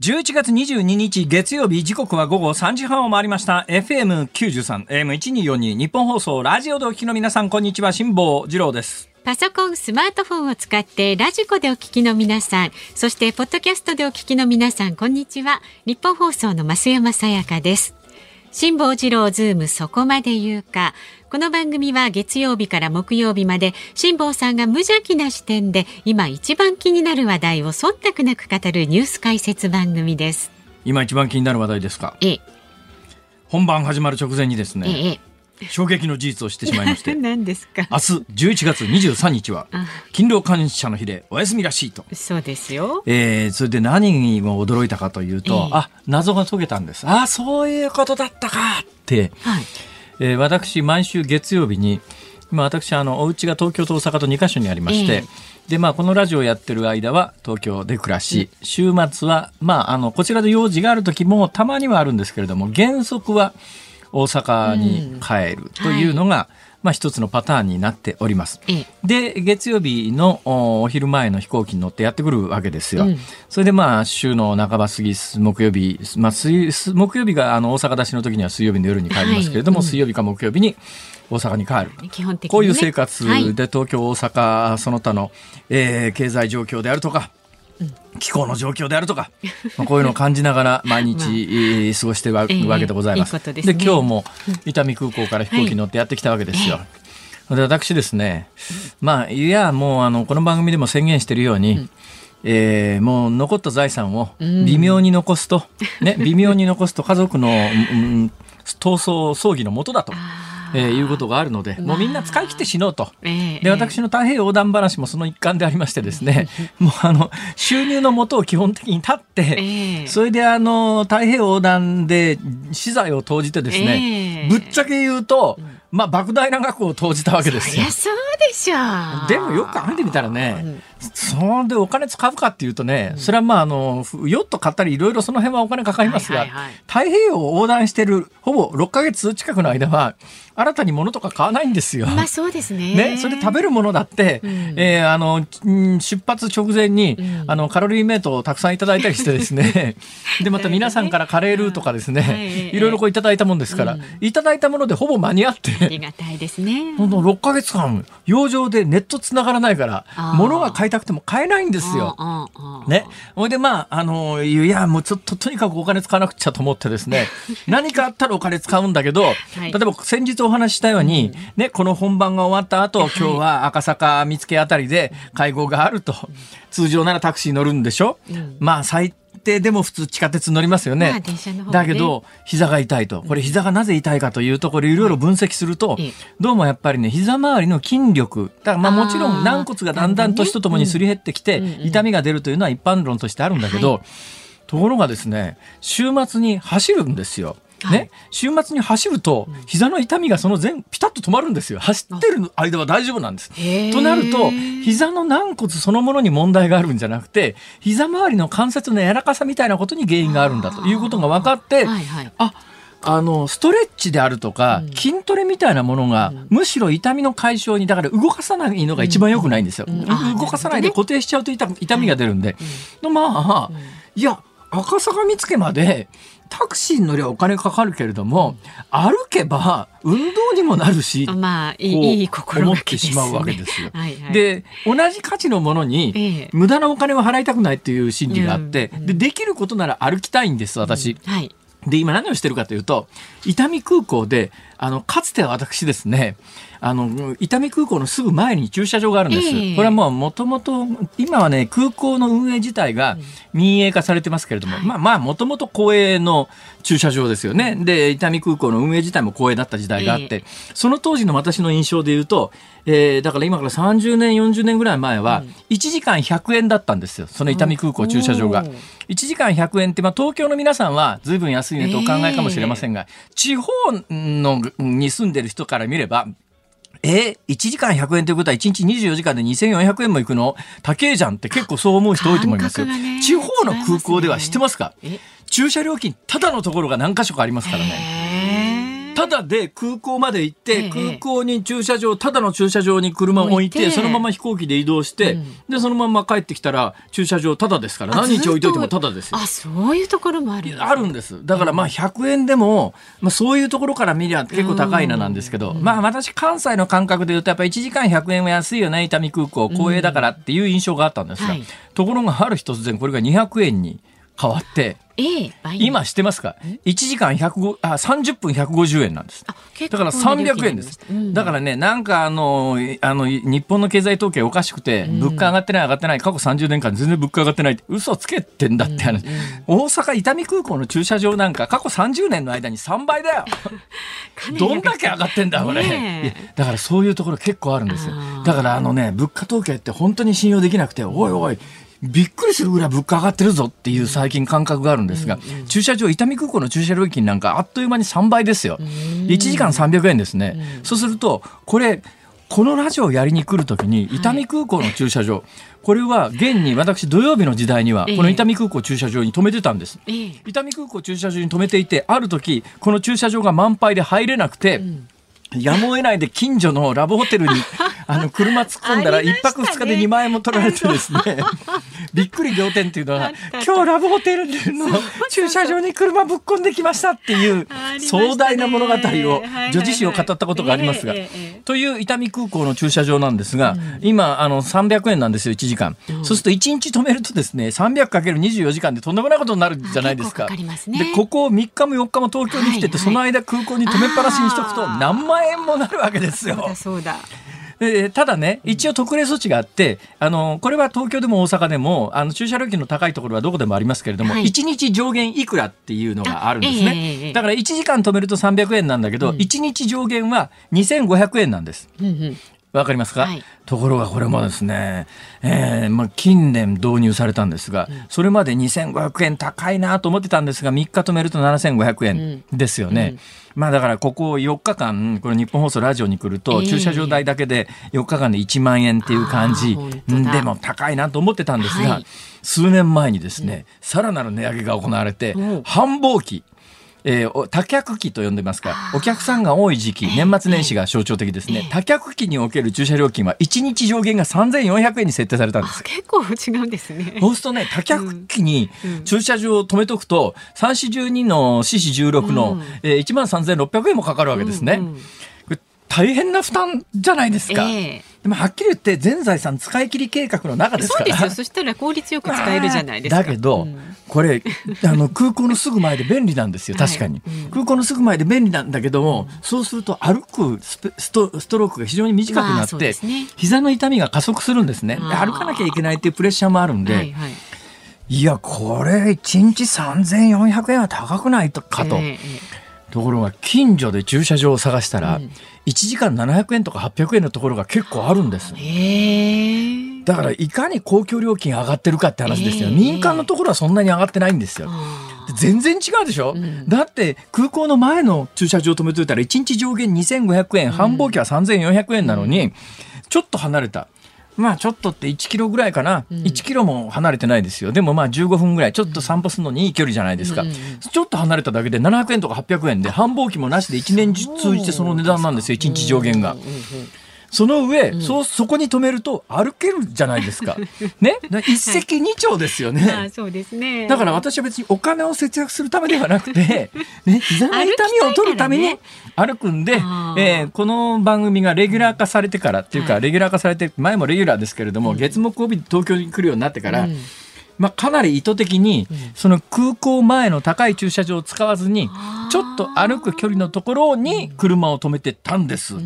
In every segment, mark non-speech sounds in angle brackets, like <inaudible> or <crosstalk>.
11月22日月曜日時刻は午後3時半を回りました FM93 AM1242 ニッポン放送ラジオでお聞きの皆さんこんにちは辛坊治郎ですパソコン、スマートフォンを使ってラジコでお聞きの皆さん、そしてポッドキャストでお聞きの皆さん、こんにちは。ニッポン放送の増山さやかです。辛坊治郎ズームそこまで言うか。この番組は月曜日から木曜日まで辛坊さんが無邪気な視点で今一番気になる話題を忖度なく語るニュース解説番組です。今一番気になる話題ですか？ええ、本番始まる直前にですね。ええ衝撃の事実を知ってしまいまして。<laughs> 何ですか？明日11月23日は勤労感謝の日でお休みらしいと。そうですよ、えー、それで何にも驚いたかというと、えー、あ謎が解けたんです。あそういうことだったか。って、はい、えー、私毎週月曜日に今私あのお家が東京と大阪と2か所にありまして、えーでまあ、このラジオをやってる間は東京で暮らし、週末は、まあ、あのこちらで用事がある時もたまにはあるんですけれども原則は大阪に帰るというのが、うんはい、まあ、一つのパターンになっております。で月曜日のお昼前の飛行機に乗ってやってくるわけですよ。うん、それでまあ週の半ば過ぎ木曜日、まあ、水木曜日があの大阪出しの時には水曜日の夜に帰りますけれども、はい。うん、水曜日か木曜日に大阪に帰る、基本的に、ね、こういう生活で東京、大阪その他の、えー、経済状況であるとか気候の状況であるとか、<laughs> まあ、こういうのを感じながら毎日、<laughs> まあ、過ごしてるわけでございます。で、ね、今日も伊丹空港から飛行機に乗ってやってきたわけですよ。はい、で私ですね、まあいやもうあのこの番組でも宣言しているように、うんえー、もう残った財産を微妙に残すと、うん、ね、微妙に残すと家族の、うん、闘争葬儀のもとだと。えー、いうことがあるので、もうみんな使い切って死のうと、えー、で私の太平洋横断話もその一環でありましてですね、<laughs> もうあの収入のもとを基本的に立って、えー、それであの太平洋横断で資材を投じてですね、ぶっちゃけ言うと、まあ莫大な額を投じたわけですよ。そそうでしょう。でもよく考えてみたらね、そんでお金使うかっていうとね、それはまああのヨット買ったりいろいろその辺はお金かかりますが、太平洋を横断してるほぼ6か月近くの間は新たに物とか買わないんですよ。まあそうですね。<laughs> ね、それで食べるものだって、うん、えー、あの出発直前に、うん、あのカロリーメイトをたくさんいただいたりしてですね、<laughs> でまた皆さんからカレールーとかですね、いろいろこういただいたもんですから、うん、いただいたものでほぼ間に合って、ありがたいですね。ほんと6か月間洋上でネットつながらないから物が買いたくても買えないんですよ。ね、ほいでまああのいやもうちょっととにかくお金使わなくちゃと思ってですね、<laughs> 何かあったらお金使うんだけど、はい、例えば先日お話したように、ね、この本番が終わった後、今日は赤坂見附あたりで会合があると。通常ならタクシー乗るんでしょ、うん、まあ最低でも普通地下鉄乗りますよね。まあね、だけど膝が痛いと。これ膝がなぜ痛いかというとこれいろいろ分析すると、どうもやっぱりね膝周りの筋力。だからまあもちろん軟骨がだんだん年とともにすり減ってきて、痛みが出るというのは一般論としてあるんだけど、はい、ところがですね週末に走るんですよ。ね、週末に走ると膝の痛みがその前ピタッと止まるんですよ。走ってる間は大丈夫なんです。となると膝の軟骨そのものに問題があるんじゃなくて膝周りの関節の柔らかさみたいなことに原因があるんだということが分かって、はいはい、ああのストレッチであるとか、筋トレみたいなものが、むしろ痛みの解消にだから動かさないのが一番良くないんですよ。動かさないで固定しちゃうと痛痛みが出るんで、まあいや赤坂見附までタクシーに乗りゃお金かかるけれども、歩けば運動にもなるし、まあ、いい心思ってしまうわけですよ。はいはい、で同じ価値のものに、無駄なお金を払いたくないっていう心理があって、でできることなら歩きたいんです私。うん、はい。で、今何をしてるかというと、伊丹空港で、あの、かつては私ですね、あの、伊丹空港のすぐ前に駐車場があるんです。えー、これはもうもともと、今はね、空港の運営自体が民営化されてますけれども、まあまあ、もともと公営の駐車場ですよね。で、伊丹空港の運営自体も公営だった時代があって、えー、その当時の私の印象で言うと、えー、だから今から30年、40年ぐらい前は、1時間100円だったんですよ。その伊丹空港駐車場が。1時間100円って、まあ東京の皆さんは随分安いねとお考えかもしれませんが、えー、地方のに住んでる人から見れば、え1時間100円ということは1日24時間で2400円もいくの？高えじゃんって結構そう思う人多いと思います。よ。ね、地方の空港では知ってますか？駐車料金ただのところが何箇所かありますからね。ただで空港まで行って、空港に駐車場、ただの駐車場に車を置いて、そのまま飛行機で移動して、で、そのまま帰ってきたら、駐車場ただですから、何日置いといてもただですよ。あ、そういうところもあるあるんです。だからまあ100円でも、まあそういうところから見りゃ結構高いななんですけど、まあ私関西の感覚で言うと、やっぱり1時間100円は安いよね、伊丹空港、公営だからっていう印象があったんですが、ところがある日突然これが200円に変わって、ええ、今してますか？1時間105あ30分150円なんです。だから300円です、うん、だからねなんかあのあの日本の経済統計おかしくて、物価上がってない上がってない過去30年間全然物価上がってないって嘘つけてんだって話、うんうん、大阪伊丹空港の駐車場なんか過去30年の間に3倍だよ。<laughs> どんだけ上がってんだこれ、ね、だからそういうところ結構あるんですよ。だからあのね物価統計って本当に信用できなくておいおいびっくりするぐらい物価上がってるぞっていう最近感覚があるんですが、うんうん、駐車場、伊丹空港の駐車料金なんかあっという間に3倍ですよ。1時間300円ですね。うん、そうすると、これ、このラジオをやりに来るときに、伊丹空港の駐車場、はい、これは現に私土曜日の時代にはこの伊丹空港駐車場に止めてたんです、ええ、伊丹空港駐車場に止めていてある時この駐車場が満杯で入れなくて、うん。やむを得ないで近所のラブホテルにあの車突っ込んだら一泊二日で2万円も取られてですね。びっくり仰天っていうのは今日ラブホテルの駐車場に車ぶっ込んできましたっていう壮大な物語を女子誌を語ったことがありますがという伊丹空港の駐車場なんですが今あの300円なんですよ1時間。そうすると1日止めるとですね 300×24 時間でとんでもないことになるじゃないですか。でここ3日も4日も東京に来ててその間空港に止めっぱなしにしとくと何万円もなるわけですよ。そうだでただね、一応特例措置があって、あのこれは東京でも大阪でも、あの駐車料金の高いところはどこでもありますけれども、はい、1日上限いくらっていうのがあるんですね。えー、だから1時間止めると300円なんだけど、うん、1日上限は2500円なんです。うんうん。わかりますか、はい、ところがこれもですね、えーまあ、近年導入されたんですが、うん、それまで2500円高いなと思ってたんですが3日止めると7500円ですよね。うんうんまあだからここ4日間、これ日本放送ラジオに来ると、駐車場代だけで4日間で1万円っていう感じ、でも高いなと思ってたんですが、数年前にですね、さらなる値上げが行われて、繁忙期、えー、多客期と呼んでますが、お客さんが多い時期、年末年始が象徴的ですね。多客期における駐車料金は1日上限が3400円に設定されたんです。結構違うんですね。そうするとね、多客期に駐車場を止めとくと、3四12の四四16の、うん、えー、1万3600円もかかるわけですね。うんうん大変な負担じゃないですか。えー、でもはっきり言って全財産使い切り計画の中ですから。そうですよ。そしたら効率よく使えるじゃないですか。<laughs> だけど、うん、これあの空港のすぐ前で便利なんですよ。確かに、はいうん、空港のすぐ前で便利なんだけども、そうすると歩くストストロークが非常に短くなって、ね、膝の痛みが加速するんですね。歩かなきゃいけないっていうプレッシャーもあるんで。はいはいいや、これ、1日3400円は高くないかと。えーところが近所で駐車場を探したら、うん、1時間700円とか800円のところが結構あるんです。だからいかに公共料金上がってるかって話ですよ。民間のところはそんなに上がってないんですよ。全然違うでしょ、うん、だって空港の前の駐車場止めといたら1日上限2500円、繁忙期は3400円なのに、ちょっと離れた。まあちょっとって1キロぐらいかな、うん、1キロも離れてないですよ。でもまあ15分ぐらい。ちょっと散歩するのにいい距離じゃないですか、うん、ちょっと離れただけで700円とか800円で繁忙期もなしで1年通じてその値段なんですよ。1日上限が。その上、うん、そそこに止めると歩けるじゃないですか。<laughs> ね、一石二鳥ですよね。はい、<laughs> そうですね。だから私は別にお金を節約するためではなくて、<laughs> ね、膝の痛みを取るために歩くんで、ねえー、この番組がレギュラー化されてからっていうか、はい、レギュラー化されて前もレギュラーですけれども、うん、月木曜日東京に来るようになってから。うんまあ、かなり意図的にその空港前の高い駐車場を使わずにちょっと歩く距離のところに車を止めてたんです。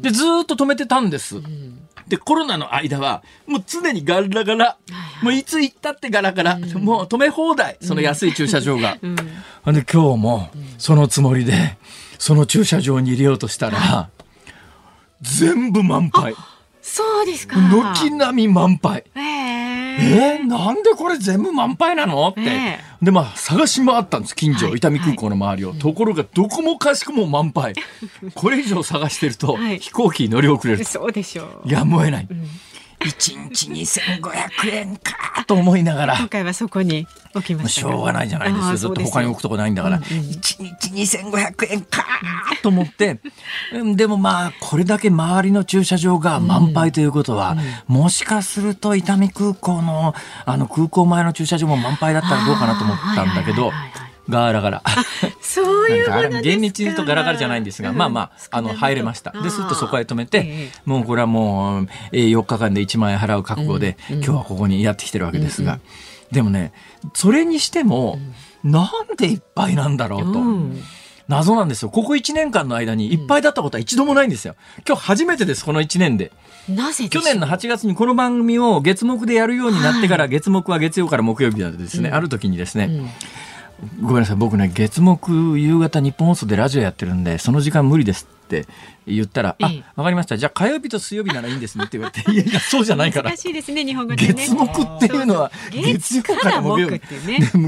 でずっと止めてたんです。でコロナの間はもう常にガラガラ、もういつ行ったってガラガラ、もう止め放題。その安い駐車場が。で今日もそのつもりでその駐車場に入れようとしたら全部満杯。そうですか。軒並み満杯。ええ。ー、なんでこれ全部満杯なの？って、えー、でまあ探し回ったんです。近所、はい、伊丹空港の周りを、はい、ところがどこもかしくも満杯。<laughs> これ以上探してると、はい、飛行機乗り遅れるそうでしょう。やむを得ない、うん1日2500円か。と思いながら。今回はそこに置きまししょうがないじゃないですかずっと他に置くとこないんだから、うんうん、1日2500円か。と思って。でもまあこれだけ周りの駐車場が満杯ということは、うん、もしかすると伊丹空港のあの空港前の駐車場も満杯だったらどうかなと思ったんだけど。ガーラガラ。そういう厳密に言うとガラガラじゃないんですが、まあまあ、あの、入れました。で、すっとそこへ止めて、もうこれはもう、えー、4日間で1万円払う覚悟で、今日はここにやってきてるわけですが、でもね、それにしても、なんでいっぱいなんだろうと。謎なんですよ。ここ1年間の間にいっぱいだったことは一度もないんですよ。今日初めてです、この1年で。なぜ去年の8月にこの番組を月目でやるようになってから、月目は月曜から木曜日だとですね、ある時にですね、ごめんなさい僕ね月木夕方日本放送でラジオやってるんでその時間無理ですって言ったら、あ、わかりました。じゃあ火曜日と水曜日ならいいんですねって言われて、いやいや、そうじゃないから。難しいですね、日本語で、ね、月木っていうのは、月曜から木曜日。ね、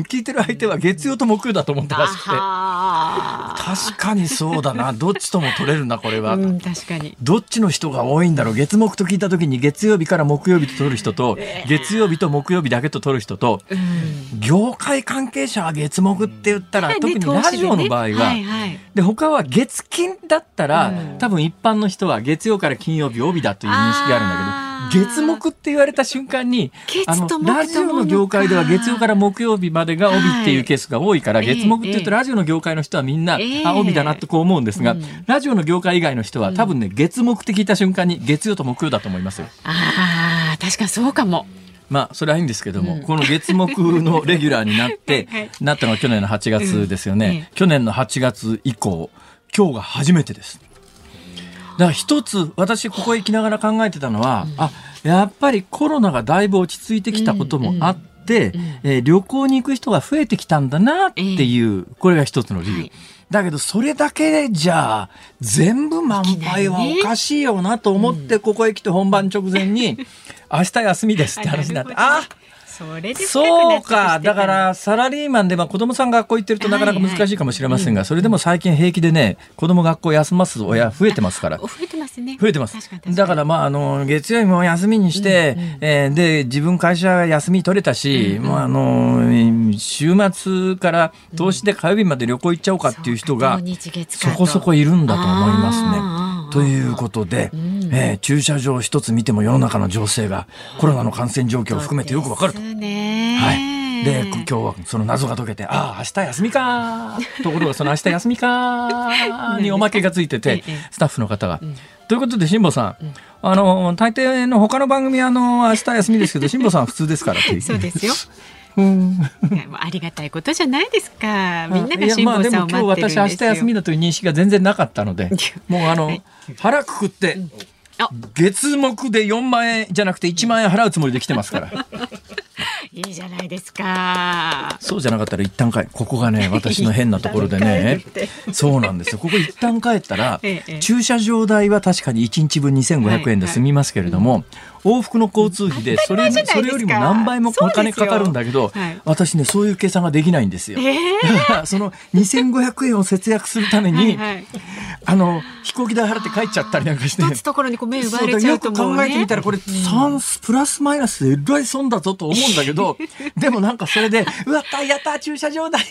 聞いてる相手は月曜と木曜だと思ったらしくて。確かにそうだな。どっちとも取れるな、これは。うん、確かに。どっちの人が多いんだろう。月木と聞いた時に月曜日から木曜日と取る人と、月曜日と木曜日だけと取る人と、業界関係者は月木って言ったら、特にラジオの場合は、で、他は月金だったら、多分一般の人は月曜から金曜日帯だという認識があるんだけど月木って言われた瞬間にあのラジオの業界では月曜から木曜日までが帯っていうケースが多いから、月木って言うとラジオの業界の人はみんな、あ帯だなとこう思うんですが、ラジオの業界以外の人は多分ね月木って聞いた瞬間に月曜と木曜だと思いますよ。あ確かそうかも。まあ、それはいいんですけども、うん、この月木のレギュラーになって、<laughs> はい、なったのは去年の8月ですよね。うん、去年の8月以降、今日が初めてです。だから一つ私ここへ来ながら考えてたのは、うん、あやっぱりコロナがだいぶ落ち着いてきたこともあって、うんうん、えー、旅行に行く人が増えてきたんだなっていう、これが一つの理由。はい。だけどそれだけじゃ全部満杯はおかしいよなと思ってここへ来て本番直前に <laughs> 明日休みですって話になって、あそれでそうか。だから、サラリーマンで、まあ子供さん学校行ってるとなかなか難しいかもしれませんが、それでも最近平気でね、子供学校休ます親増えてますから。<laughs> 増えてますね。増えてます。だから、まあ、あの、月曜日も休みにして、うんうん、えー、で、自分会社休み取れたし、うんうん、もうあの、週末から投資で火曜日まで旅行行っちゃおうかっていう人が、そこそこいるんだと思いますね。ということで、うん、えー、駐車場一つ見ても世の中の情勢がコロナの感染状況を含めてよくわかると。はい。で、今日はその謎が解けて、ああ、明日休みかところがその明日休みか <laughs> におまけがついてて、スタッフの方が。ということで、辛坊さん、あの、大抵の他の番組、あの、明日休みですけど、辛坊さん普通ですからって <laughs> そうですよ。うん、ありがたいことじゃないですか。みんなが辛坊さんを待ってるんですよ。まあ、でも今日私明日休みだという認識が全然なかったので、もうあの、腹くくって、月目で4万円じゃなくて1万円払うつもりで来てますから。いいじゃないですか。そうじゃなかったら一旦帰ここがね <laughs> 私の変なところでね。そうなんですよ。ここ一旦帰ったら、<laughs> ええ、駐車場代は確かに1日分2500円で済みますけれども、はいはい往復の交通費でそれそれよりも何倍もお金かかるんだけど、はい、私ねそういう計算ができないんですよ。えー、<laughs> その2500円を節約するためにはい、あの飛行機代払って帰っちゃったりなんかして。一つところにこう目奪われちゃうと思う、ね、考えてみたらこれ3、プラスマイナスでえらい損だぞと思うんだけど、<laughs> でもなんかそれでうわったやった駐車場代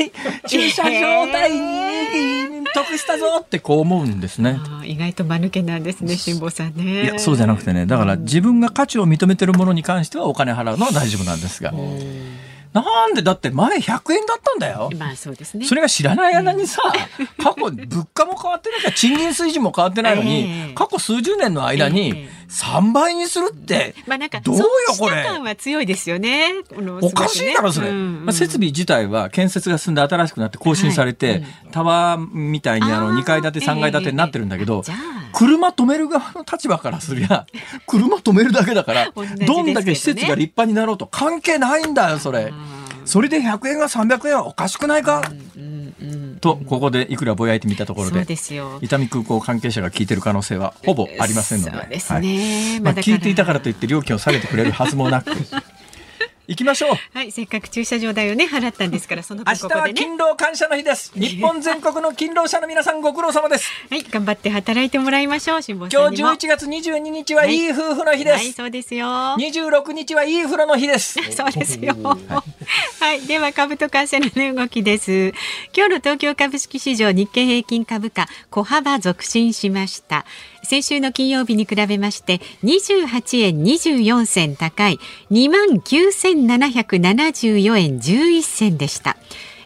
駐車場代に得したぞってこう思うんですね。意外と間抜けなんですね辛坊さんね。いやそうじゃなくてねだから自分が価値を認めてるものに関してはお金払うのは大丈夫なんですが。なんでだって前100円だったんだよ。まあそうですね。それが知らない間にさ、過去物価も変わってないから賃金水準も変わってないのに、過去数十年の間に3倍にするって、まあなんかどうよこれ。感は強いですよね。おかしいだろそれ。まあ設備自体は建設が進んで新しくなって更新されて、タワーみたいにあの2階建て3階建てになってるんだけど、車止める側の立場からすりゃ、<laughs> 車止めるだけだから、どんだけ施設が立派になろうと関係ないんだよそれ。それで100円が300円はおかしくないか、とここでいくらぼやいてみたところで伊丹空港関係者が聞いてる可能性はほぼありませんので、はい、まあ、聞いていたからといって料金を下げてくれるはずもなく。<laughs> 行きましょう。はい、せっかく駐車場代をね払ったんですから、<laughs> その明日は勤労感謝の日です。<laughs> 日本全国の勤労者の皆さんご苦労様です。はい、頑張って働いてもらいましょう。辛坊今日11月22日はいい夫婦の日です。はい、そうですよ。26日はいい風呂の日です。<laughs> そうですよ。はい、では株と為替の値動きです。今日の東京株式市場日経平均株価小幅続伸しました。先週の金曜日に比べまして28円24銭高い2万9774円11銭でした。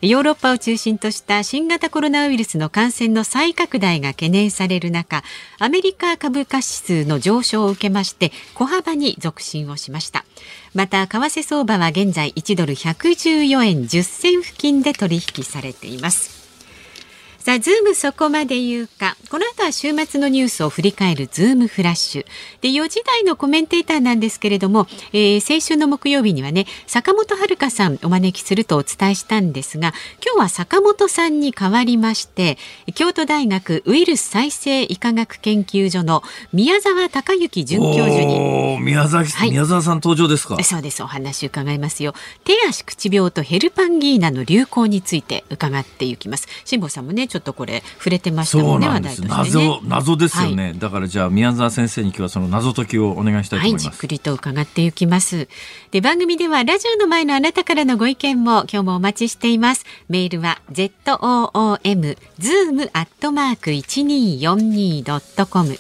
ヨーロッパを中心とした新型コロナウイルスの感染の再拡大が懸念される中アメリカ株価指数の上昇を受けまして小幅に続伸をしましたまた為替相場は現在1ドル114円10銭付近で取引されていますさあ、ズームそこまで言うか。この後は週末のニュースを振り返るズームフラッシュ。で、4時台のコメンテーターなんですけれども、えー、先週の木曜日にはね、坂本遥さんお招きするとお伝えしたんですが、今日は坂本さんに代わりまして、京都大学ウイルス再生医科学研究所の宮沢孝幸准教授に。宮崎、はい、宮沢さん登場ですかそうです。お話伺いますよ。手足口病とヘルパンギーナの流行について伺っていきます。辛坊さんもね、ちょっとこれ触れてましたもんね話題としてね。謎謎ですよね、はい、だからじゃあ宮沢先生に今日はその謎解きをお願いしたいと思います、はい、じっくりと伺っていきます。で番組ではラジオの前のあなたからのご意見も今日もお待ちしています。メールは z o o m zoom アットマーク一二四二ドットコム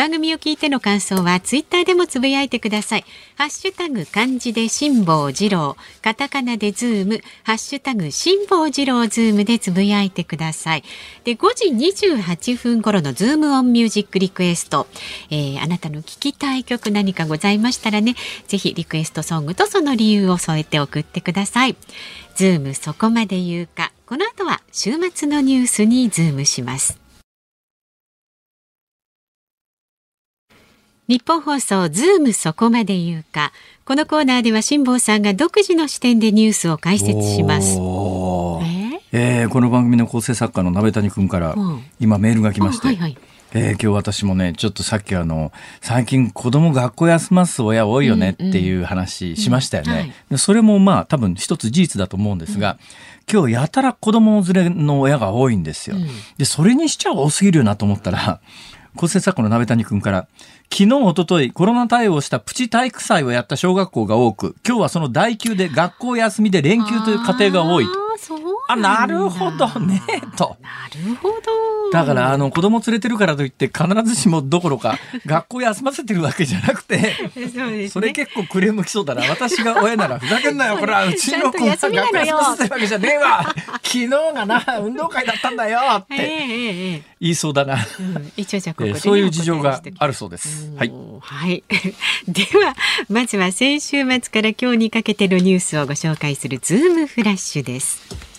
番組を聞いての感想はツイッターでもつぶやいてください。ハッシュタグ漢字で辛坊治郎、カタカナでズーム、ハッシュタグ辛坊治郎ズームでつぶやいてください。で、5時28分頃のズームオンミュージックリクエスト、えー、あなたの聞きたい曲何かございましたらね、ぜひリクエストソングとその理由を添えて送ってください。ズームそこまで言うか。この後は週末のニュースにズームします。ニッポン放送ズームそこまで言うか。このコーナーでは辛坊さんが独自の視点でニュースを解説します。えー、えー、この番組の構成作家の鍋谷君から今メールが来まして、はいはい、えー、今日私もねちょっとさっきあの最近子供学校休ます親多いよねっていう話しましたよね、うんうんはい、でそれもまあ多分一つ事実だと思うんですが、うん、今日やたら子供連れの親が多いんですよ、でそれにしちゃ多すぎるよなと思ったら構成作家の鍋谷君から昨日、おととい、コロナ対応したプチ体育祭をやった小学校が多く、今日はその代休で学校休みで連休という家庭が多いと。あなるほどねと。なるほど。だからあの子供連れてるからといって必ずしもどころか <laughs> 学校休ませてるわけじゃなくてそ、ね,、れ結構クレームきそうだな。私が親なら <laughs> ふざけんなよこれはうちの子が学校休ませてるわけじゃねえわ。昨日がな運動会だったんだよって言いそうだな、うん、一応じゃここ、ね、そういう事情があるそうです。はい、はい、<laughs> ではまずは先週末から今日にかけてのニュースをご紹介するズームフラッシュです。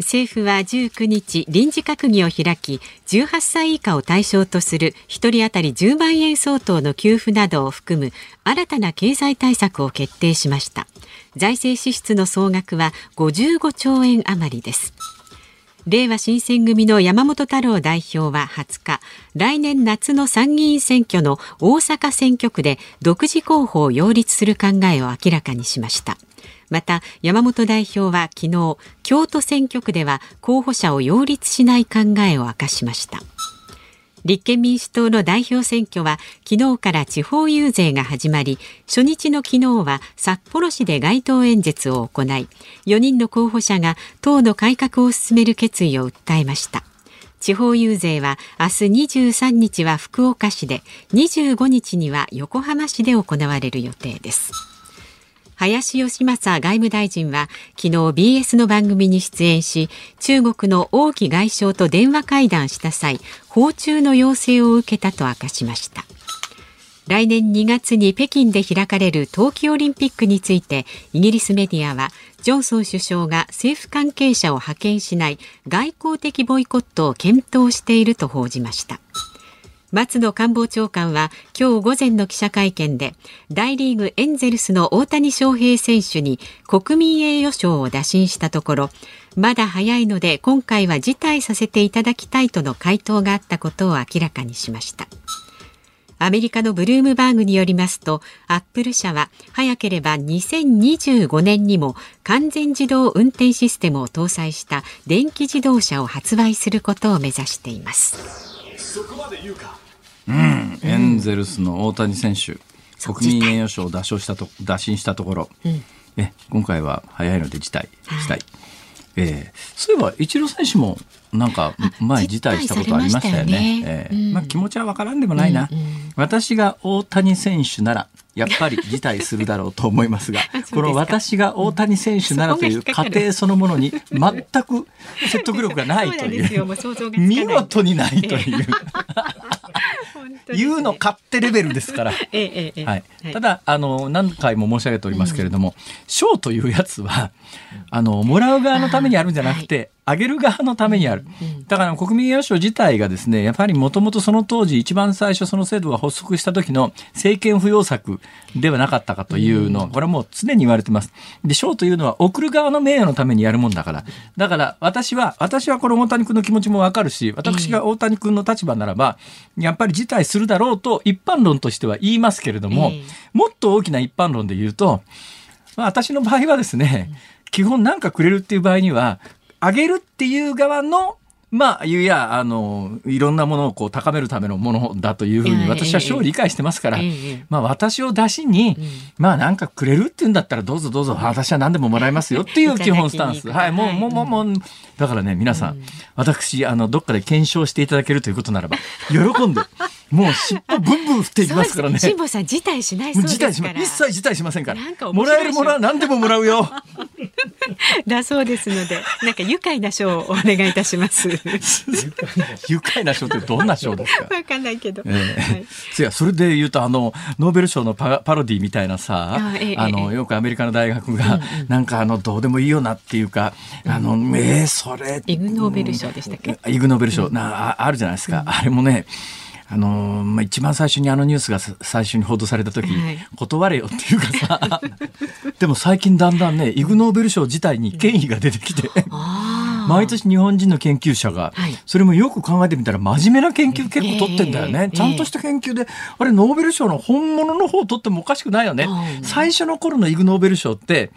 政府は19日臨時閣議を開き18歳以下を対象とする1人当たり10万円相当の給付などを含む新たな経済対策を決定しました。財政支出の総額は55兆円余りです。れいわ新選組の山本太郎代表は20日来年夏の参議院選挙の大阪選挙区で独自候補を擁立する考えを明らかにしました。また山本代表は昨日京都選挙区では候補者を擁立しない考えを明かしました。立憲民主党の代表選挙は昨日から地方遊説が始まり初日の昨日は札幌市で街頭演説を行い4人の候補者が党の改革を進める決意を訴えました。地方遊説は明日23日は福岡市で25日には横浜市で行われる予定です。林芳正外務大臣は昨日 BS の番組に出演し中国の王毅外相と電話会談した際訪中の要請を受けたと明かしました。来年2月に北京で開かれる冬季オリンピックについてイギリスメディアはジョンソン首相が政府関係者を派遣しない外交的ボイコットを検討していると報じました。松野官房長官は今日午前の記者会見で大リーグエンゼルスの大谷翔平選手に国民栄誉賞を打診したところまだ早いので今回は辞退させていただきたいとの回答があったことを明らかにしましたアメリカのブルームバーグによりますと、アップル社は早ければ2025年にも完全自動運転システムを搭載した電気自動車を発売することを目指しています。そこまで言うか。うん、エンゼルスの大谷選手、国民栄誉賞を打賞したと打診したところ、うん、え今回は早いので辞退したい。はい、えー、そういえばイチロー選手もなんか前辞退したことありましたよね。まえー。まあ、気持ちはわからんでもないな、うんうん、私が大谷選手ならやっぱり辞退するだろうと思いますが <laughs> この私が大谷選手ならという過程そのものに全く説得力がないという見事にないという。言うの勝手レベルですから。はい、ただあの何回も申し上げておりますけれども、賞、うん、というやつはあのもらう側のためにあるんじゃなくて、あげる側のためにある。だから国民栄誉賞自体がですね、やっぱりもともとその当時一番最初その制度が発足した時の政権浮揚策ではなかったかというの、これはもう常に言われてます。で、賞というのは送る側の名誉のためにやるもんだから。だから私は、私はこの大谷君の気持ちもわかるし、私が大谷君の立場ならば、やっぱり辞退するだろうと一般論としては言いますけれども、もっと大きな一般論で言うと、まあ、私の場合はですね、基本何かくれるっていう場合には、あげるっていう側のまあ、いや、あの、いろんなものをこう高めるためのものだというふうに私は書を理解してますから、まあ私を出しに、まあなんかくれるっていうんだったらどうぞどうぞ、私は何でももらいますよっていう基本スタンス。はい、もう、もう、もう、もう、だからね、皆さん、私、あの、どっかで検証していただけるということならば、喜んで、もう尻尾ブンブン振っていきますからね。辛坊さん辞退しないそうですから。一切辞退しませんから。もらえるものは何でももらうよ。<laughs> だそうですので、なんか愉快な賞をお願いいたします。<laughs> 愉快な賞ってどんな賞ですか？わかんないけど。えー、はい、いやそれで言うとあのノーベル賞のパパロディみたいなさ、あえー、あのよくアメリカの大学が、うんうん、なんかあのどうでもいいよなっていうか、あのえー、それイグノーベル賞でしたっけ？イグノーベル賞、うん、なああるじゃないですか。うん、あれもね。あのまあ、一番最初にあのニュースが最初に報道された時、はい、断れよっていうかさ。<laughs> でも最近だんだんねイグノーベル賞自体に権威が出てきて毎年日本人の研究者が、はい、それもよく考えてみたら真面目な研究結構取ってんだよね、えー、ちゃんとした研究で、あれノーベル賞の本物の方取ってもおかしくないよね、最初の頃のイグノーベル賞って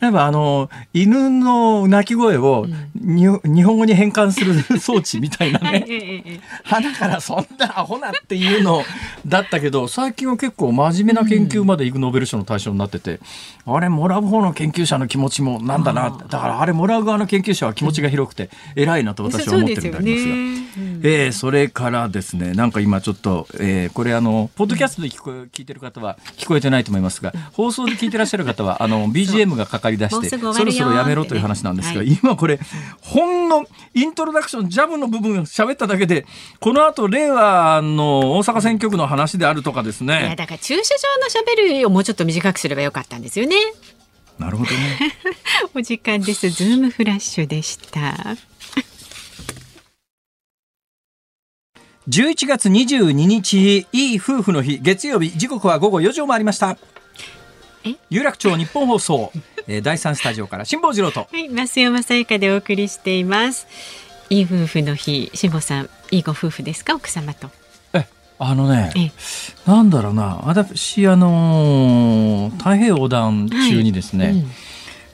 例えばあの犬の鳴き声を、日本語に変換する <laughs> 装置みたいなね。花からそんなアホなっていうのだったけど最近は結構真面目な研究までイグノーベル賞の対象になってて、あれもらう方の研究者の気持ちもなんだなだからあれもらう側の研究者は気持ちが広くて偉いなと私は思ってるんでありますが、そえー、それからですねなんか今ちょっと、えー、これあのポッドキャストで聞こ聞いてる方は聞こえてないと思いますが放送で聞いてらっしゃる方はあの <laughs> BGM がかかり出してそろそろやめろという話なんですが、はい、今これほんのイントロダクションジャブの部分喋っただけでこの後令和の大阪選挙区の話であるとかですね。いやだから駐車場のしゃべるをもうちょっと短くすればよかったんですよね。なるほどね。<laughs> お時間です。ズームフラッシュでした。11月22日いい夫婦の日。月曜日時刻は午後4時を回りました。有楽町日本放送、えー、第三スタジオから辛坊治郎と、はい、増山さやかでお送りしています。いい夫婦の日。辛坊さんいいご夫婦ですか？奥様と。えあのねなんだろうな。私あのー、太平洋横断中にですね、はい。うん、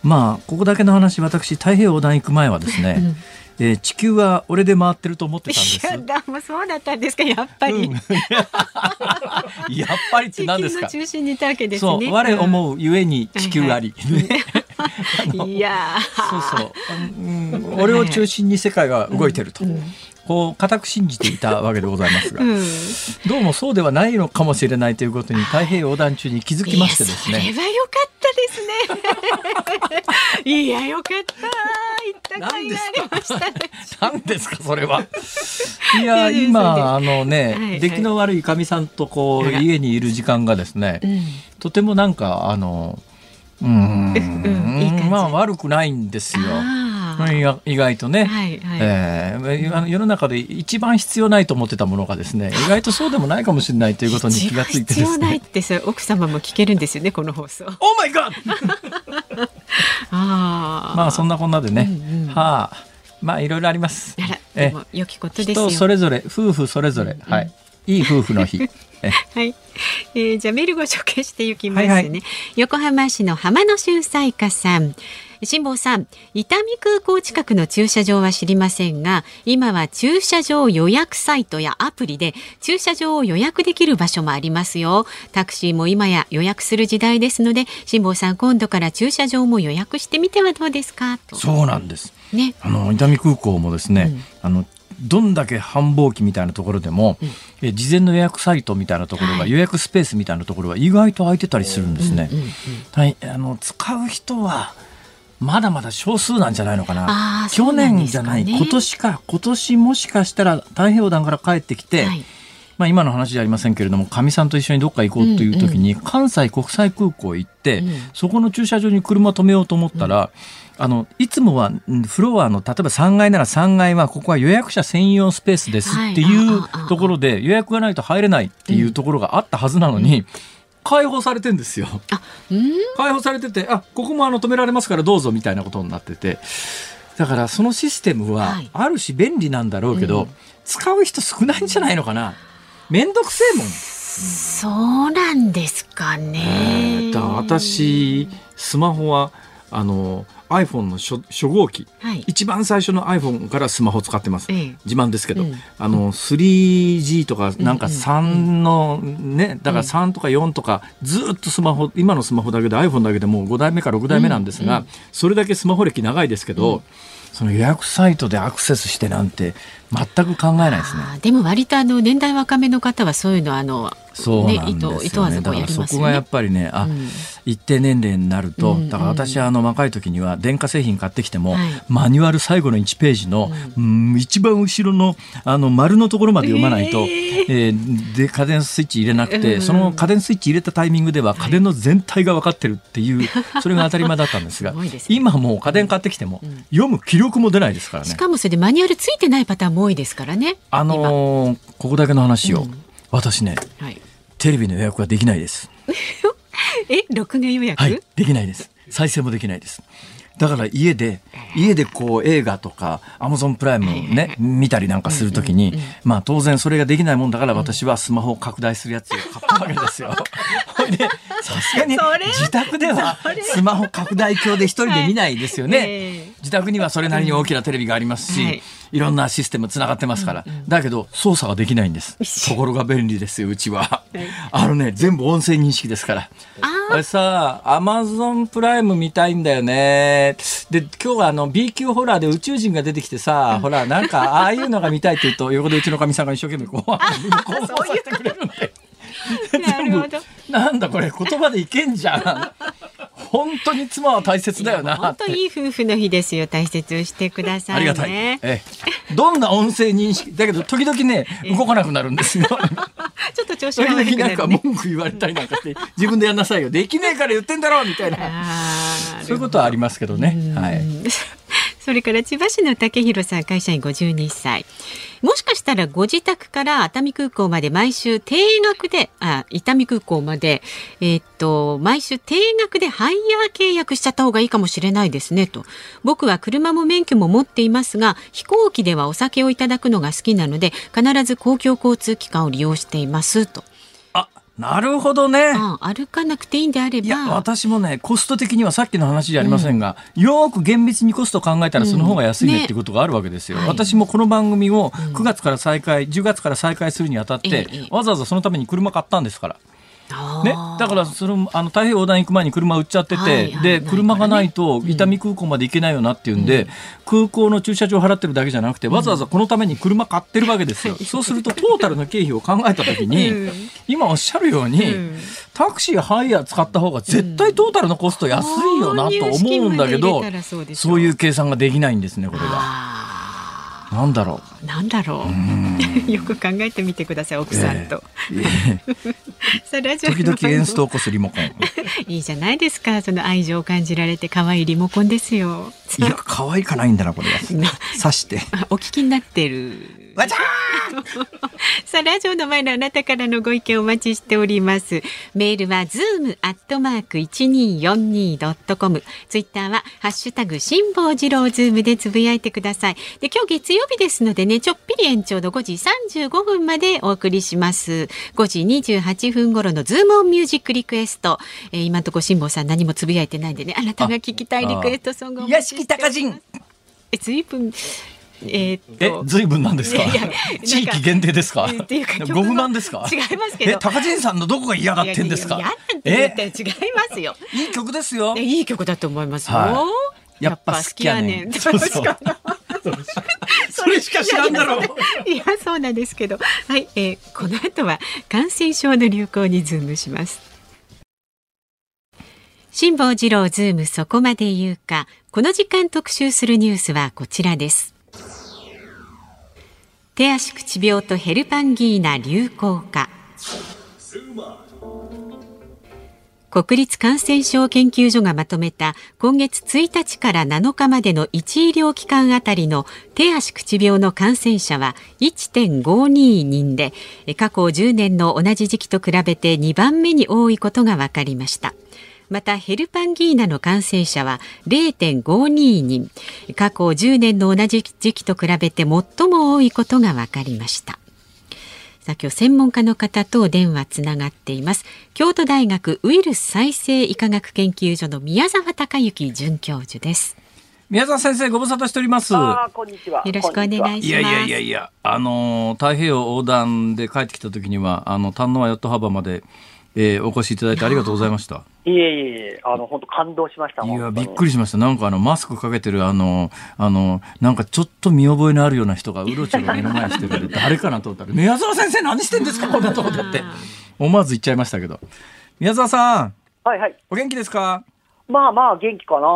まあここだけの話私太平洋横断行く前はですね、うんえー、地球は俺で回ってると思ってたんです。いやもうそうだったんですかやっぱり。うん、<laughs> やっぱりって何ですか？中心にいたわけですね。そう我思うゆえに地球あり。はいや <laughs> そうそう、うん、俺を中心に世界が動いてると。うんこう固く信じていたわけでございますが、うん、どうもそうではないのかもしれないということに太平洋横断中に気づきましてですね。それは良かったですね。<laughs> いや良かった。行った甲斐がありましたね。何ですかそれは。<laughs> いや今あのね、はいはい、出来の悪いかみさんとこう家にいる時間がですね、うん、とてもなんかあの <laughs> うん、うん、まあ悪くないんですよ。意外とね、はいはい、えー、世の中で一番必要ないと思ってたものがですね意外とそうでもないかもしれないということに気がついてですね。必要ないってさ奥様も聞けるんですよねこの放送。オーマイガー。あまあそんなこんなでね、うんうん、はあ。まあいろいろあります。あらでも良きこと人それぞれ夫婦それぞれ、うんうん、はい。いい夫婦の日。<laughs> はい、えー、じゃあメールご紹介していきますね、はいはい、横浜市の浜野修彩花さん辛坊さん伊丹空港近くの駐車場は知りませんが今は駐車場予約サイトやアプリで駐車場を予約できる場所もありますよ。タクシーも今や予約する時代ですので辛坊さん今度から駐車場も予約してみてはどうですか？そうなんです。ね。あの伊丹空港もですね、うん、あのどんだけ繁忙期みたいなところでも、うん、え事前の予約サイトみたいなところが、はい、予約スペースみたいなところは意外と空いてたりするんですね。はい、あの使う人はまだまだ少数なんじゃないのかな。去年じゃない、今年か。今年もしかしたら太平洋団から帰ってきて。はい。まあ、今の話じゃありませんけれどもかみさんと一緒にどっか行こうという時に、関西国際空港行って、そこの駐車場に車止めようと思ったら、あのいつもはフロアの例えば3階なら3階はここは予約者専用スペースですっていうところで予約がないと入れないっていうところがあったはずなのに。開放されてんですよ。開放されてて、あ、ここもあの止められますからどうぞみたいなことになってて。だからそのシステムはある種便利なんだろうけど、はいうん、使う人少ないんじゃないのかな？めんどくせえもん。そうなんですかね。だ私スマホはあの iPhone の初初号機、はい、一番最初の iPhone からスマホ使ってます、ええ、自慢ですけど、うん、あの 3G とかなんか3のねだから3とか4とかずっとスマホ今のスマホだけで iPhone だけでもう5代目か6代目なんですが、それだけスマホ歴長いですけど、その予約サイトでアクセスしてなんて全く考えないですね。でも割とあの年代若めの方はそういうのあのそうなんですよね。だからそこがやっぱりね、あ、一定年齢になると、だから私はあの若い時には電化製品買ってきても、マニュアル最後の1ページの、うん、一番後ろのあの丸のところまで読まないと、えー、で家電スイッチ入れなくて、その家電スイッチ入れたタイミングでは家電の全体が分かってるっていう、<laughs> それが当たり前だったんですが、今もう家電買ってきても、読む気力も出ないですからね。しかもそれでマニュアルついてないパターンも多いですからね。あのー、ここだけの話を、私ね、はいテレビの予約はできないです。<laughs> え、録画予約、はい、できないです。再生もできないです。だから家で家でこう映画とかアマゾンプライムね見たりなんかするときにまあ当然それができないもんだから私はスマホを拡大するやつを買ったわけですよ。<laughs> でさすがに自宅ではスマホ拡大鏡で一人で見ないですよね。自宅にはそれなりに大きなテレビがありますし、いろんなシステムつながってますから、うんうん、だけど操作ができないんです。<laughs> ところが便利ですようちは、はい、<laughs> あのね全部音声認識ですから。あれさアマゾンプライム見たいんだよね。で今日はあの B 級ホラーで宇宙人が出てきてさ、うん、ほらなんかああいうのが見たいって言うと横でうちのかみさんが一生懸命こうリモコンをさせてくれるんで <laughs> 全部なんだこれ言葉でいけんじゃん。<laughs> 本当に妻は大切だよな本当いい夫婦の日ですよ。大切してください、ね、ありがたい、ええ、どんな音声認識だけど時々ね動かなくなるんですよ。<laughs> ちょっと調子が悪くなる、ね、なんか文句言われたりなんかして自分でやんなさいよ。できねえから言ってんだろうみたいな。そういうことはありますけどね。はいそれから千葉市の竹弘さん会社員52歳もしかしたらご自宅から熱海空港まで毎週定額であ伊丹空港までえー、っと毎週定額でハイヤー契約しちゃった方がいいかもしれないですねと僕は車も免許も持っていますが飛行機ではお酒をいただくのが好きなので必ず公共交通機関を利用していますと。なるほどね、歩かなくていいんであれば。いや私もねコスト的にはさっきの話じゃありませんが、うん、よく厳密にコスト考えたらその方が安いねっていうことがあるわけですよ、うんね、私もこの番組を9月から再開、10月から再開するにあたって、わざわざそのために車買ったんですから。ね、だからそのあの太平洋横断行く前に車売っちゃってて、はいはい、で車がないと伊丹空港まで行けないよなっていうんで、うん、空港の駐車場払ってるだけじゃなくてわざわざこのために車買ってるわけですよ、うん、そうするとトータルの経費を考えた時に、うん、今おっしゃるように、タクシーハイヤー使った方が絶対トータルのコスト安いよなと思うんだけど、そういう計算ができないんですねこれが。なんだろう。なんだろう。<laughs> よく考えてみてください、奥さんと。えー、<laughs> 時々エンストを起こすリモコン。<laughs> いいじゃないですか。その愛情を感じられて可愛いリモコンですよ。いや、可愛いかないんだな、これは。刺して。お聞きになってる。わちゃ <laughs> さあ、ラジオの前のあなたからのご意見お待ちしております。メールは、ズームアットマーク 1242.com。ツイッターは、ハッシュタグ、辛坊治郎ズームでつぶやいてください。で、今日月曜日ですのでね、ちょっぴり延長の5時35分までお送りします。5時28分頃のズームオンミュージックリクエスト。えー、今のところ辛坊さん何もつぶやいてないんでね、あなたが聞きたいリクエストソングを。屋敷高人え、ずいぶん。えー、え、ずいぶんなんですか？地域限定ですか？っていうか、ご不満ですか？違いますけど。たかじんさんのどこが嫌がってんですか？え、違いますよ。いい曲ですよ。いい曲だと思いますよ。やっぱ好きやねん。そうそう。<laughs> それしか知らんだろう。いや、そうなんですけど。はい、えー、この後は感染症の流行にズームします。辛坊治郎ズームそこまで言うか。この時間特集するニュースはこちらです。手足口病とヘルパンギーナ流行か国立感染症研究所がまとめた今月1日から7日までの1医療機関あたりの手足口病の感染者は1.52人で過去10年の同じ時期と比べて2番目に多いことが分かりました。またヘルパンギーナの感染者は0.52人。過去10年の同じ時期と比べて最も多いことが分かりました。さあ今日専門家の方と電話つながっています。京都大学ウイルス再生医科学研究所の宮沢隆之准教授です。宮沢先生ご無沙汰しております。あこんにちは。よろしくお願いします。いやいやいやいやあの太平洋横断で帰ってきた時にはあの丹野はヨット幅までえー、お越しいただいてありがとうございました。いえいえ、あの、本当感動しました。いや、びっくりしました。なんかあの、マスクかけてるあの、あの、なんかちょっと見覚えのあるような人がうろちょろ目の前してる <laughs> 誰かなと思ったら、宮沢先生何してんですかこんなとこでって。思わず言っちゃいましたけど。宮沢さん。はいはい。お元気ですか？まあまあ元気かな。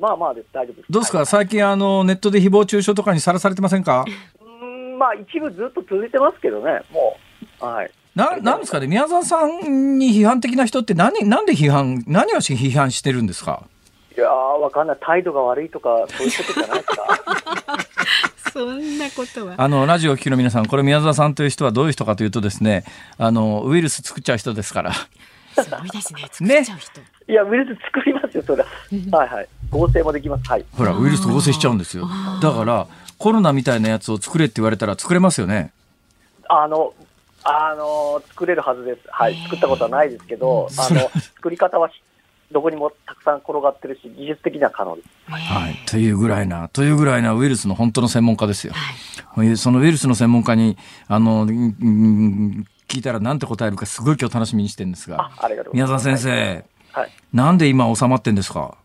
まあまあです。大丈夫です。どうですか、はい、最近あの、ネットで誹謗中傷とかにさらされてませんか？うん、まあ一部ずっと続いてますけどね、もう。はい。ななんですかね、宮沢さんに批判的な人って何、なんで批判、何をし批判してるんですか？いやー、わかんない、態度が悪いとか、そういうことじゃないですか。<laughs> そんなことは。あの、ラジオを聴きの皆さん、これ宮沢さんという人はどういう人かというとですね、あの、ウイルス作っちゃう人ですから。すごいですね、作っちゃう人。ねいや、ウイルス作りますよ、それは。はいはい。合成もできます。はい。ほら、ウイルス合成しちゃうんですよ。だから、コロナみたいなやつを作れって言われたら作れますよね。あの、あの作れるはずです、はい、作ったことはないですけど、あの作り方はどこにもたくさん転がってるし、技術的には可能です。はい、というぐらいな、というぐらいなウイルスの本当の専門家ですよ。はい、そのウイルスの専門家に、あの、聞いたらなんて答えるか、すごい今日楽しみにしてるんですが、宮沢先生、はい、なんで今収まってんですか？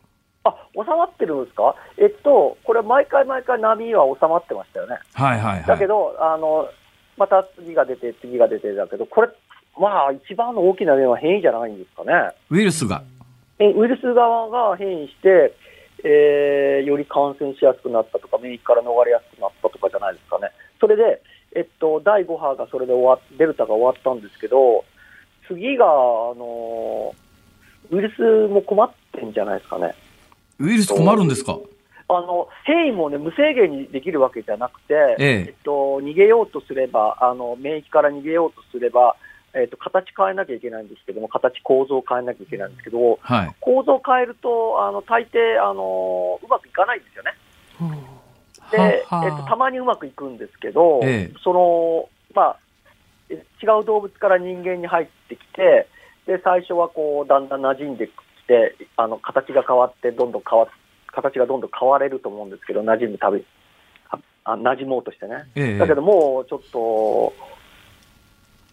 あ、収まってるんですか？えっと、これ毎回毎回波は収まってましたよね。はいはいはい。だけど、あの、また次が出て、次が出てだけど、これ、まあ、一番の大きな面は変異じゃないんですかね。ウイルスがえウイルス側が変異して、えー、より感染しやすくなったとか、免疫から逃れやすくなったとかじゃないですかね。それで、えっと、第5波がそれで終わデルタが終わったんですけど、次が、あのウイルスも困ってんじゃないですかね。ウイルス困るんですか？あの変異も、ね、無制限にできるわけじゃなくて、ええ。えっと、逃げようとすればあの、免疫から逃げようとすれば、えっと、形変えなきゃいけないんですけども、形、構造を変えなきゃいけないんですけど、はい、構造を変えると、あの大抵あの、うまくいかないんですよね。で、えっと、たまにうまくいくんですけど、そのまあ、違う動物から人間に入ってきて、で最初はこうだんだん馴染んできて、あの形が変わって、どんどん変わって、形がどんどん変われると思うんですけど、馴染むたび、あ馴染もうとしてね、ええ、だけどもうちょっと、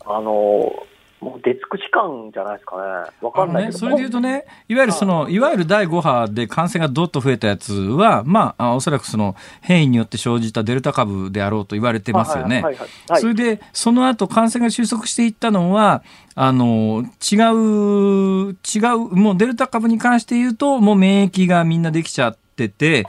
あのもう出尽くし感じゃないですかね、わかんないけど、ね、それで言うとね、いわゆるその、いわゆる第5波で感染がどっと増えたやつは、まあ、おそらくその変異によって生じたデルタ株であろうと言われてますよね。それで、その後感染が収束していったのは、あの、違う、違う、もうデルタ株に関して言うと、もう免疫がみんなできちゃってて、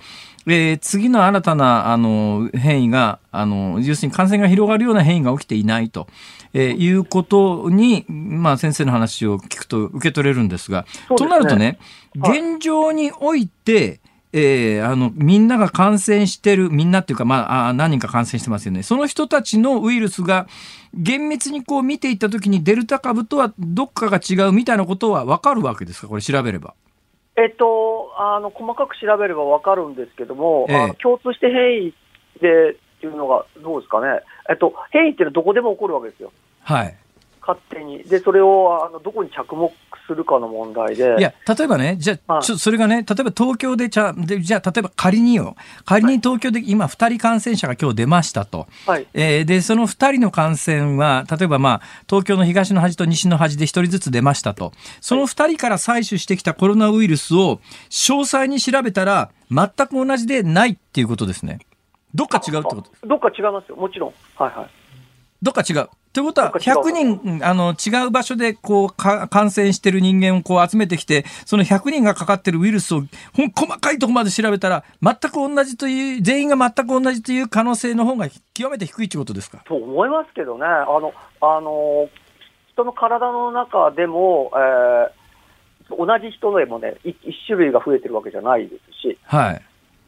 えー、次の新たなあの変異があの要するに感染が広がるような変異が起きていないと、えー、いうことに、まあ、先生の話を聞くと受け取れるんですがとなるとね、はい、現状においてえー、あのみんなが感染してるみんなっていうか、まあ、あ何人か感染してますよね。その人たちのウイルスが厳密にこう見ていった時にデルタ株とはどっかが違うみたいなことは分かるわけですか？これ調べれば。えっと、あの細かく調べれば分かるんですけども、ええ、共通して変異でっていうのがどうですかね、えっと、変異っていうのはどこでも起こるわけですよ。はい勝手に。で、それをあのどこに着目するかの問題で。いや、例えばね、じゃあ、ちょそれがね、例えば東京で、じゃでじゃあ、例えば仮によ、仮に東京で今2人感染者が今日出ましたと。はい。えー、で、その2人の感染は、例えばまあ、東京の東の端と西の端で1人ずつ出ましたと。その2人から採取してきたコロナウイルスを詳細に調べたら、全く同じでないっていうことですね。どっか違うってことどっか違いますよ、もちろん。はいはい。どっか違う。ということは、100人、あの、違う場所で、こう、感染してる人間をこう集めてきて、その100人がかかってるウイルスを、ほん、細かいところまで調べたら、全く同じという、全員が全く同じという可能性の方が極めて低いということですか？と思いますけどね。あの、あの、人の体の中でも、えー、同じ人でもね、一種類が増えてるわけじゃないですし、はい。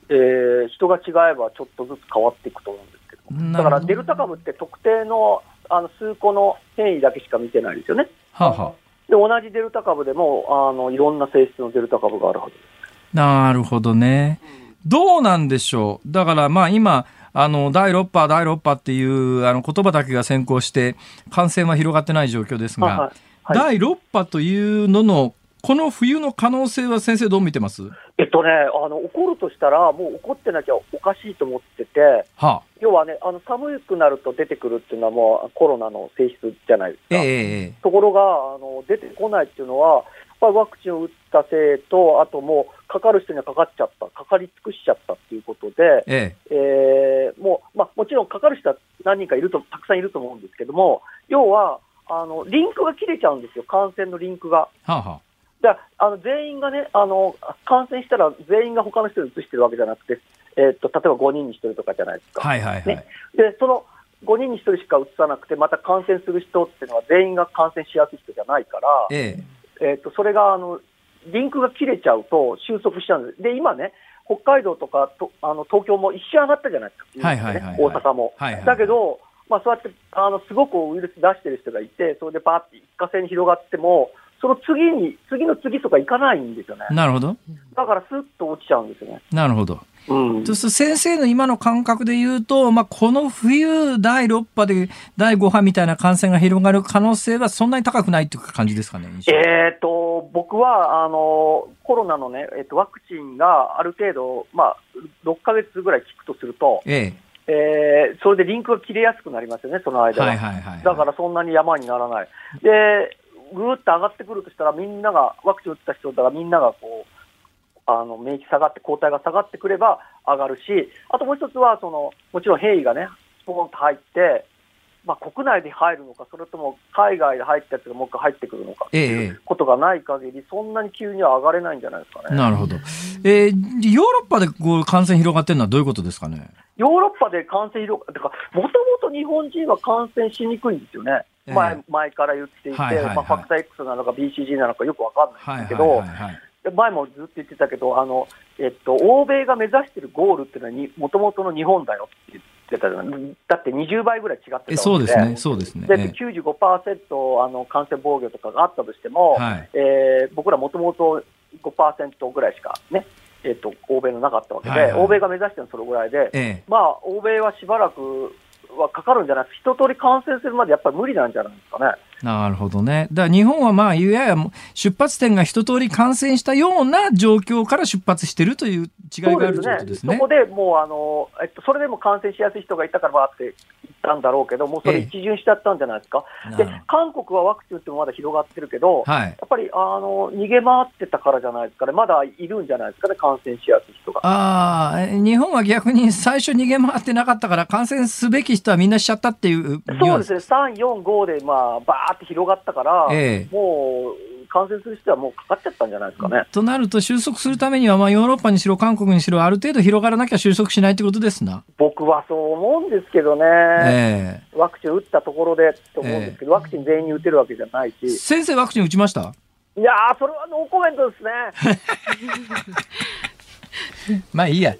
えー、人が違えばちょっとずつ変わっていくと思うんですけどだからデルタ株って特定のあの数個の変異だけしか見てないですよね。はあはあ、で同じデルタ株でもあのいろんな性質のデルタ株があるはずです。なるほどね。どうなんでしょう？だからまあ今、あの、第6波、第6波っていうあの言葉だけが先行して、感染は広がってない状況ですが、はいはいはい、第6波というののこの冬の可能性は先生どう見てます？えっとね、あの、起こるとしたら、もう起こってなきゃおかしいと思ってて、はあ、要はね、あの、寒くなると出てくるっていうのはもうコロナの性質じゃないですか。えー、ところが、あの、出てこないっていうのは、やっぱりワクチンを打ったせいと、あともう、かかる人にはかかっちゃった、かかり尽くしちゃったっていうことで、えー、えー、もう、まあ、もちろんかかる人は何人かいると、たくさんいると思うんですけども、要は、あの、リンクが切れちゃうんですよ、感染のリンクが。はあはあであの全員がねあの、感染したら全員が他の人に移してるわけじゃなくて、えー、っと例えば5人に1人とかじゃないですか。はいはいはい、ね、でその5人に1人しか移さなくて、また感染する人っていうのは全員が感染しやすい人じゃないから、えええー、っとそれがあのリンクが切れちゃうと収束しちゃうんです。で今ね北海道とかとあの東京も一瞬上がったじゃないですか、はいはいはいはい、大阪も。はいはい、だけど、まあ、そうやってあのすごくウイルス出してる人がいて、それでパーって一過性に広がっても、その次に、次の次とかいかないんですよね。なるほど。だからスッと落ちちゃうんですよね。なるほど。うん、そうすると先生の今の感覚で言うと、まあ、この冬、第6波で第5波みたいな感染が広がる可能性はそんなに高くないという感じですかね、えーと、僕はあのコロナのね、えーと、ワクチンがある程度、まあ、6か月ぐらい効くとすると、えええー、それでリンクが切れやすくなりますよね、その間は。はいはいはいはい、だからそんなに山にならない。でぐーっと上がってくるとしたら、みんなが、ワクチン打った人だからみんながこう、あの免疫下がって、抗体が下がってくれば上がるし、あともう一つはその、もちろん変異がね、ポーンと入って、まあ、国内で入るのか、それとも海外で入ったやつがもう一回入ってくるのかっていうことがない限り、そんなに急には上がれないんじゃないですかね。なるほど。えー、ヨーロッパでこう感染広がってるのはどういうことですかね？ヨーロッパで感染広がってか、もともと日本人は感染しにくいんですよね。前前から言っていて、はいはいはい、まあ、ファクター X なのか BCG なのかよくわかんないんですけど、はいはいはいはい前もずっと言ってたけど、あのえっと、欧米が目指しているゴールっていうのは、もともとの日本だよって言ってたじゃないだって20倍ぐらい違ってたで。そうですね、そうですね。で、95%あの感染防御とかがあったとしても、はい、えー、僕らもともと5%ぐらいしかね、えっと、欧米のなかったわけで、はいはい、欧米が目指してるのそれぐらいで、ええ、まあ、欧米はしばらくはかかるんじゃなくて、一通り感染するまでやっぱり無理なんじゃないですかね。なるほどね。だから日本はまあ、やや出発点が一通り感染したような状況から出発しているという違いがあるということですね。そこでもうあの、えっと、それでも感染しやすい人がいたからばって言ったんだろうけど、もうそれ一巡しちゃったんじゃないですか？ええ、で、韓国はワクチンってもまだ広がってるけど、はい、やっぱりあの逃げ回ってたからじゃないですかね、まだいるんじゃないですかね、感染しやすい人が。ああ、日本は逆に最初逃げ回ってなかったから、感染すべき人はみんなしちゃったっていう。そうですね、3、4、5でまあ、ばーって広がったから、、ええ、もう感染する人はもうかかっちゃったんじゃないですかね。となると、収束するためには、まあ、ヨーロッパにしろ、韓国にしろ、ある程度広がらなきゃ収束しないってことですな。僕はそう思うんですけどね、えー、ワクチン打ったところでと思うんですけど、えー、ワクチン全員に打てるわけじゃないし。先生、ワクチン打ちました？いやそれはノーコメントですね。<laughs> まあいいや。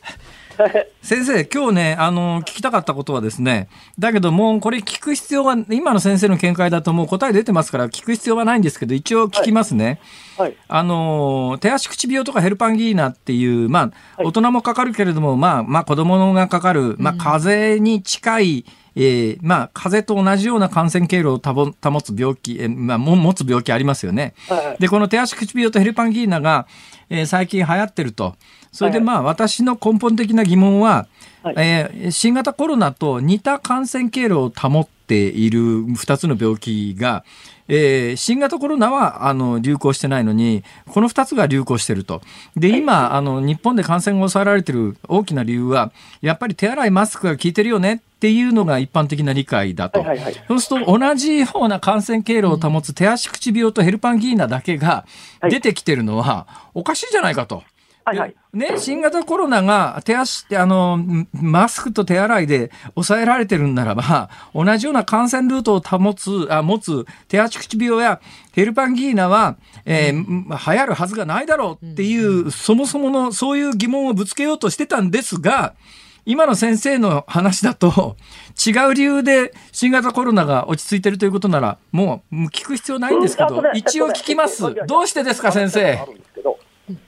<laughs> 先生、今日ね、あの、聞きたかったことはですね、だけどもうこれ聞く必要が、今の先生の見解だともう答え出てますから聞く必要はないんですけど、一応聞きますね。はい。あの、手足口病とかヘルパンギーナっていう、まあ、大人もかかるけれども、まあ、まあ子供がかかる、まあ風邪に近い、えー、まあ、風邪と同じような感染経路を保つ病気、えー、まあ、持つ病気ありますよね。はい、で、この手足口病とヘルパンギーナが、えー、最近流行ってると。それでまあ、私の根本的な疑問は、はい、えー、新型コロナと似た感染経路を保っている2つの病気が、えー、新型コロナはあの流行してないのに、この2つが流行してると。で、今、あの日本で感染が抑えられている大きな理由は、やっぱり手洗い、マスクが効いてるよねっていうのが一般的な理解だと。はいはいはい、そうすると、同じような感染経路を保つ手足口病とヘルパンギーナだけが出てきてるのは、おかしいじゃないかと。はいはい。ね、新型コロナが手足って、あの、マスクと手洗いで抑えられてるんならば、同じような感染ルートを保つ、あ持つ手足口病やヘルパンギーナは、えー、うん、流行るはずがないだろうっていう、うん、そもそものそういう疑問をぶつけようとしてたんですが、今の先生の話だと、違う理由で新型コロナが落ち着いてるということなら、もう聞く必要ないんですけど、一応聞きます。どうしてですか、先生？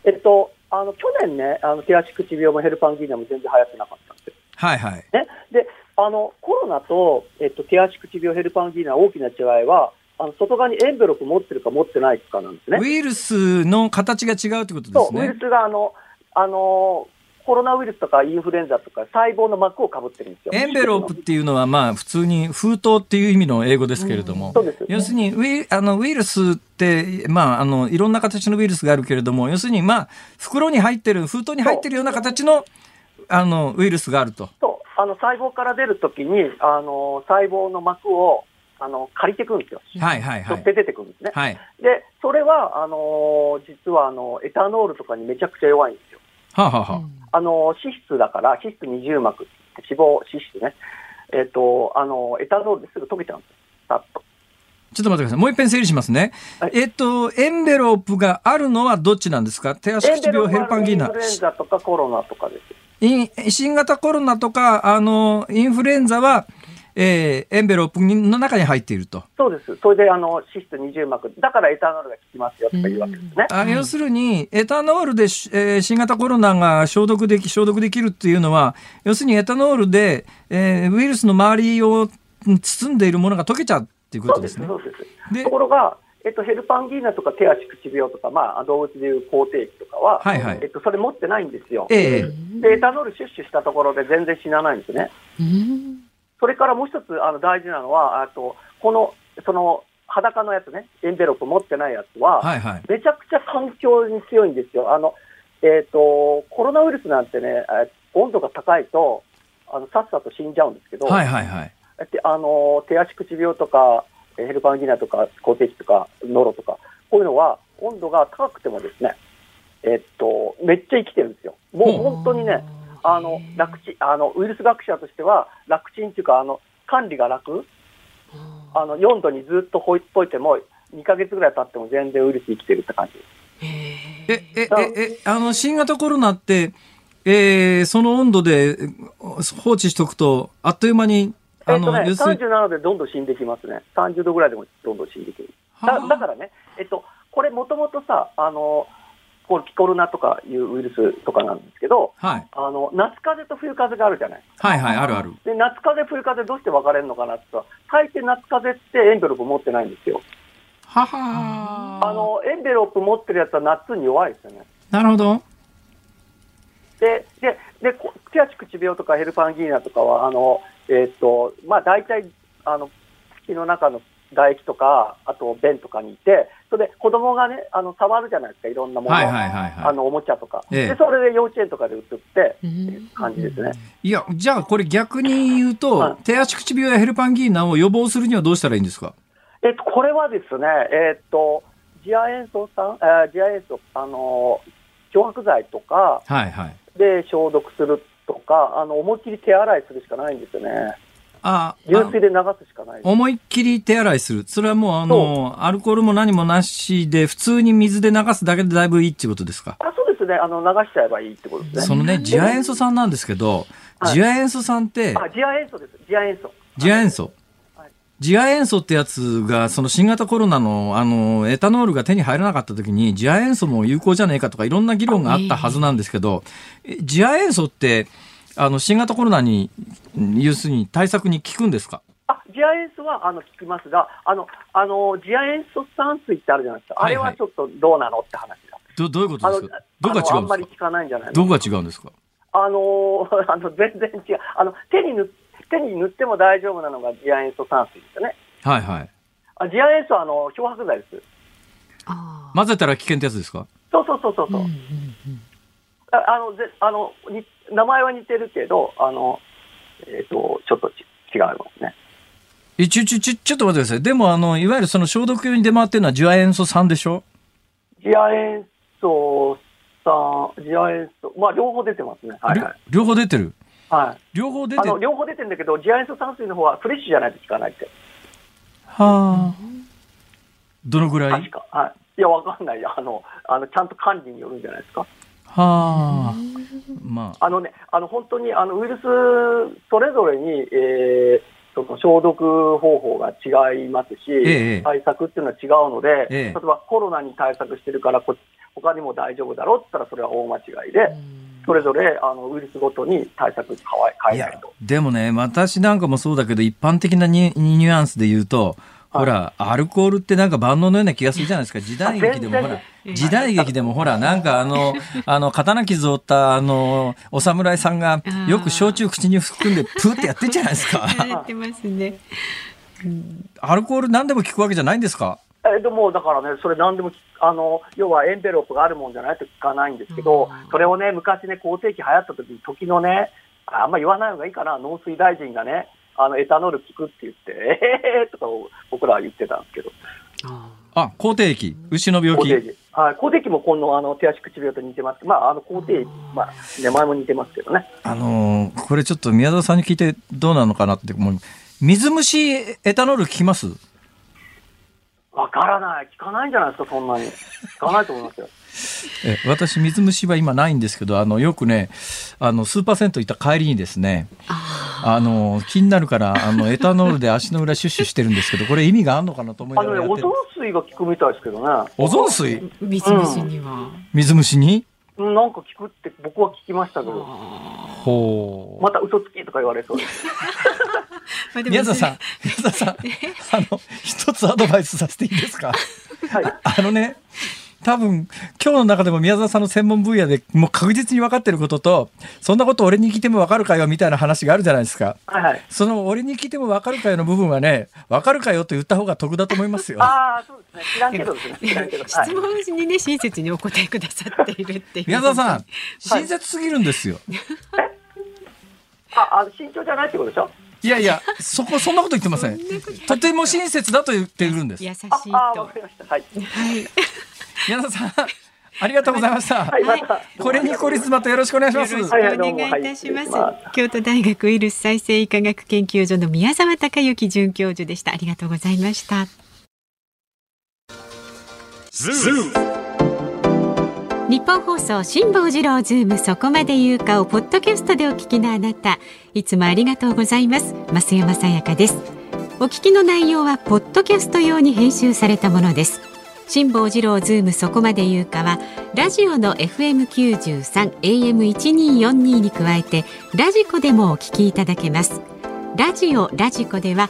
えっと、あの去年ね、あの手足口病もヘルパンギーナも全然流行ってなかったんですよ。はいはい。ね、であのコロナと、えっと、手足口病、ヘルパンギーナ大きな違いは、あの外側にエンベロップ持ってるか持ってないかなんですね。ウイルスの形が違うってことですね。ウイルスがあのあのコロナウイルスとかインフルエンザとか細胞の膜をかぶってるんですよ。エンベロープっていうのはまあ普通に封筒っていう意味の英語ですけれども、うんね、要するにウイあのウイルスってまああのいろんな形のウイルスがあるけれども、要するにまあ袋に入ってる封筒に入ってるような形のあのウイルスがあると。そうあの細胞から出るときにあの細胞の膜をあの借りてくるんですよ。はいはいはい。取って出てくるんですね。はい。で、それは、あの実は、あの、エタノールとかにめちゃくちゃ弱いんですよ。はあ、ははあ、あの脂質だから、脂質二重膜、脂肪、脂質ね、えっ、ー、と、あのエタノールですぐ溶けちゃうんですさっと。ちょっと待ってください。もう一遍整理しますね。はい、えっ、と、エンベロープがあるのはどっちなんですか？手足口病、ヘルパンギーナ。インフルエンザとかコロナとかです。新型コロナとか、あの、インフルエンザは、えー、エンベロープの中に入っていると。そうです。それで、あの、脂質二重膜。だからエタノールが効きますよとかいうわけですね。あ要するに、エタノールで、えー、新型コロナが消毒でき、消毒できるっていうのは、要するにエタノールで、えー、ウイルスの周りを包んでいるものが溶けちゃうっていうことですね。そうです。そうですところが、えっと、ヘルパンギーナとか手足口病とか、まあ、動物でいう口蹄疫とかは、はいはい、えっと、それ持ってないんですよ。ええで、エタノールシュッシュしたところで全然死なないんですね。うんそれからもう一つあの大事なのは、あとこのその裸のやつね、エンベロップ持ってないやつは、はいはい、めちゃくちゃ環境に強いんですよ。あのえーと、コロナウイルスなんてね、温度が高いとあのさっさと死んじゃうんですけど、はいはいはい、あの手足口病とか、ヘルパンギーナとか、口蹄疫とか、ノロとか、こういうのは温度が高くてもですね、えっと、めっちゃ生きてるんですよ。もう本当にね、あの楽ちあのウイルス学者としては楽ちんっていうかあの管理が楽。あの4度にずっとほいっといても2か月ぐらい経っても全然ウイルス生きてるって感じ。ええええあの新型コロナって、えー、その温度で放置しておくとあっという間にあの、えっとね、37でどんどん死んできますね。30度ぐらいでもどんどん死んできる。だだからね、えっと、これもともとさあのこピコロナとかいうウイルスとかなんですけど、はい、あの夏風邪と冬風邪があるじゃないはいはい、あるある。で夏風邪、冬風邪どうして分かれるのかなって言ったら、大抵夏風邪ってエンベロープ持ってないんですよ。ははあのエンベロープ持ってるやつは夏に弱いですよね。なるほど。で、で、で、手足口病とかヘルパンギーナとかは、あの、えっ、と、まあ大体、あの、口の中の唾液とか、あと便とかにいて、それで子供がね、あの触るじゃないですか、いろんなもの、はいはいはいはい、あのおもちゃとか、ええ、で、それで幼稚園とかで売ってって、感じですね。いや、じゃあこれ逆に言うと、はい、手足口病やヘルパンギーナを予防するにはどうしたらいいんですか？えっと、これはですね、えっと、次亜塩素酸、えー、次亜塩素、あの漂白剤とかで消毒するとか、あの思いっきり手洗いするしかないんですよね。あ流水で流すしかない思いっきり手洗いする。それはもう、あの、アルコールも何もなしで、普通に水で流すだけでだいぶいいっていうことですか？あそうでですね、あの流しちゃえばいいってことですね。そのね、次亜塩素酸なんですけど、次亜塩素酸って、あ、次亜塩素です。次亜塩素。次亜塩素。次亜塩素ってやつが、その新型コロナの、あの、エタノールが手に入らなかった時に、次亜塩素も有効じゃねえかとか、いろんな議論があったはずなんですけど、次亜塩素って、あの、新型コロナに、要するに対策に効くんですか？あ、次亜塩素は、あの、効きますが、あの、あの、次亜塩素酸水ってあるじゃないですか。あれはちょっとどうなのって話だ。どどういうことですか？どこが違うんですか？あんまり効かないんじゃないどこが違うんですか？あの、<laughs> あの、全然違う。あの、手に塗手に塗っても大丈夫なのが次亜塩素酸水ですよね。はいはい。あ次亜塩素はあの漂白剤です。混ぜたら危険ってやつですか？そうそうそうそう。うんうんうん、あのぜあのに名前は似てるけど、あの、えっ、ー、と、ちょっと違いますね。え、ちょ、ちょ、ちょ、ちょっと待ってください。でも、あの、いわゆるその消毒用に出回ってるのは次亜塩素酸でしょ？次亜塩素酸、次亜塩素、まあ、両方出てますね。はい、はい、両方出てる？はい。両方出てる？両方出てるんだけど、次亜塩素酸水の方はフレッシュじゃないと効かないって。はあ。どのぐらい？確か。はい。いや、わかんないあの、あの、ちゃんと管理によるんじゃないですか。はあ。まあ。あのね、あの、本当に、あの、ウイルス、それぞれに、えー、その消毒方法が違いますし、ええ、対策っていうのは違うので、え、例えばコロナに対策してるからこ、他にも大丈夫だろうって言ったら、それは大間違いで、それぞれあのウイルスごとに対策変えないと。でもね、私なんかもそうだけど、一般的なニュアンスで言うと、ほら、アルコールってなんか万能のような気がするじゃないですか。時代劇でもほら、時代劇でもほら、なんかあの、<laughs> あの、刀傷を負ったあの、お侍さんがよく焼酎口に含んでプーってやってんじゃないですか。<laughs> やってますね。アルコール何でも効くわけじゃないんですか？えでもだからね、それ何でもあの、要はエンベロープがあるもんじゃないと聞かないんですけど、それをね、昔ね、皇帝期流行った時に、時のね、あんま言わない方がいいかな、農水大臣がね、あのエタノール効くって言って、ええー、とか僕らは言ってたんですけど。あ、口蹄疫、牛の病気。はい、口蹄疫もこのあの手足口病と似てます。まあ、あの口蹄疫、まあ、名前も似てますけどね。あのー、これちょっと宮沢さんに聞いてどうなのかなって、もう水虫エタノール効きます？わからない。聞かないんじゃないですか、そんなに。聞かないと思いますよ。え私水虫は今ないんですけどあのよくねあのスーパー銭湯行った帰りにですねあの気になるからあのエタノールで足の裏シュッシュしてるんですけどこれ意味があるのかなと思いながらあの、ね、オゾン水が効くみたいですけどね。オゾン水水虫には、うん、水虫に？なんか聞くって僕は聞きましたけど。ほう。また嘘つきとか言われそう。です宮田さん <laughs> 宮田さんあの一つアドバイスさせていいですか、はい、あのね多分今日の中でも宮沢さんの専門分野でもう確実に分かってることとそんなこと俺に聞いても分かるかよみたいな話があるじゃないですか、はいはい、その俺に聞いても分かるかよの部分はね分かるかよと言った方が得だと思いますよ。ああそうですね知らんけどね知らんけど、<laughs> 質問にね親切にお答えくださっているっていう宮沢さん <laughs> 親切すぎるんですよ。<laughs> ああ慎重じゃないってことでしょ？いやいや、そこ、そんなこと言ってません。とても親切だと言っているんです。優しいと。あ、わかりました。はい。はい。宮田さん。ありがとうございました。はい、また。これにコリスマとよろしくお願いします。よろしくお願いいたします。京都大学ウイルス再生医科学研究所の宮沢孝之准教授でした。ありがとうございました。ニッポン放送辛坊治郎ズームそこまで言うかをポッドキャストでお聞きのあなたいつもありがとうございます増山さやかですお聞きの内容はポッドキャスト用に編集されたものです辛坊治郎ズームそこまで言うかはラジオの FM93 AM1242 に加えてラジコでもお聞きいただけます。ラジオラジコでは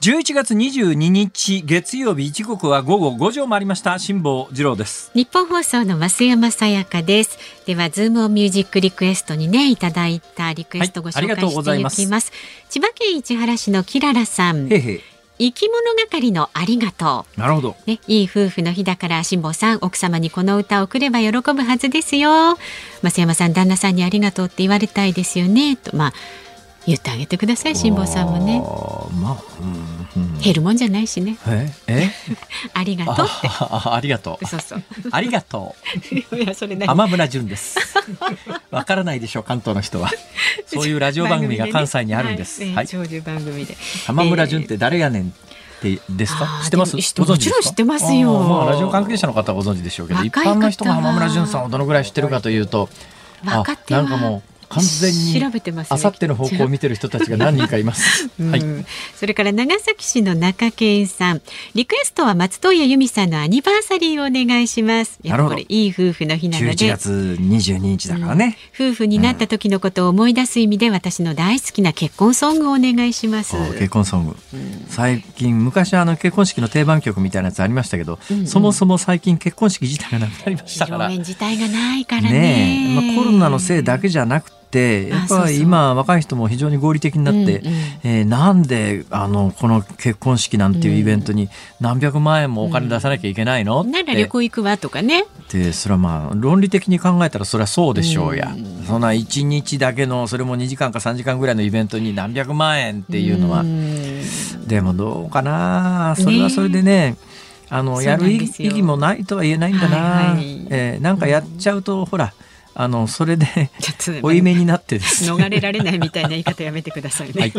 11月22日月曜日時刻は午後5時を回りました。辛坊治郎です。日本放送の増山さやかです。ではズームオンミュージックリクエストにねいただいたリクエストご紹介していきます、はい、千葉県市原市のキララさん。へへ生き物係のありがとう。なるほど。ね、いい夫婦の日だから辛坊さん奥様にこの歌を送れば喜ぶはずですよ。増山さん旦那さんにありがとうって言われたいですよね。とまあ言ってあげてください辛坊さんもね。まあ、うん、減るもんじゃないしね。ええ？<laughs> ありがとうあありがとう。そうそう。ありがとう。いやそれ浜村淳です。わからないでしょう関東の人は。<laughs> そういうラジオ番組が関西にあるんです。はい。長寿番組で。浜村淳って誰やねん。ってですか知ってますもちろん知ってますよまあラジオ関係者の方はご存知でしょうけど一般の人が浜村淳さんをどのぐらい知ってるかというとあなんかもう完全に調べてます、あさっての方向を見てる人たちが何人かいます。はい。それから長崎市の中堅さん、リクエストは松任谷由実さんのアニバーサリーをお願いします。なるほど。いい夫婦の日なので。11月22日だからね、うん、夫婦になった時のことを思い出す意味で、うん、私の大好きな結婚ソングをお願いします。結婚ソング。うん、最近昔あの結婚式の定番曲みたいなやつありましたけど、うんうん、そもそも最近結婚式自体がなくなりましたから。自体がないからね。ねまあコロナのせいだけじゃなくってやっぱり今若い人も非常に合理的になって、うんうん、えー、なんであのこの結婚式なんていうイベントに何百万円もお金出さなきゃいけないの、うん、なら旅行行くわとかね。でそれはまあ論理的に考えたらそれはそうでしょうや、うん、そんな1日だけのそれも2時間か3時間ぐらいのイベントに何百万円っていうのは、うん、でもどうかな？それはそれでね、ね。あのやる意義もないとは言えないんだな、はいはい、えー、なんかやっちゃうと、ほらあのそれで負い目になってです逃れられないみたいな言い方やめてくださいね。はい、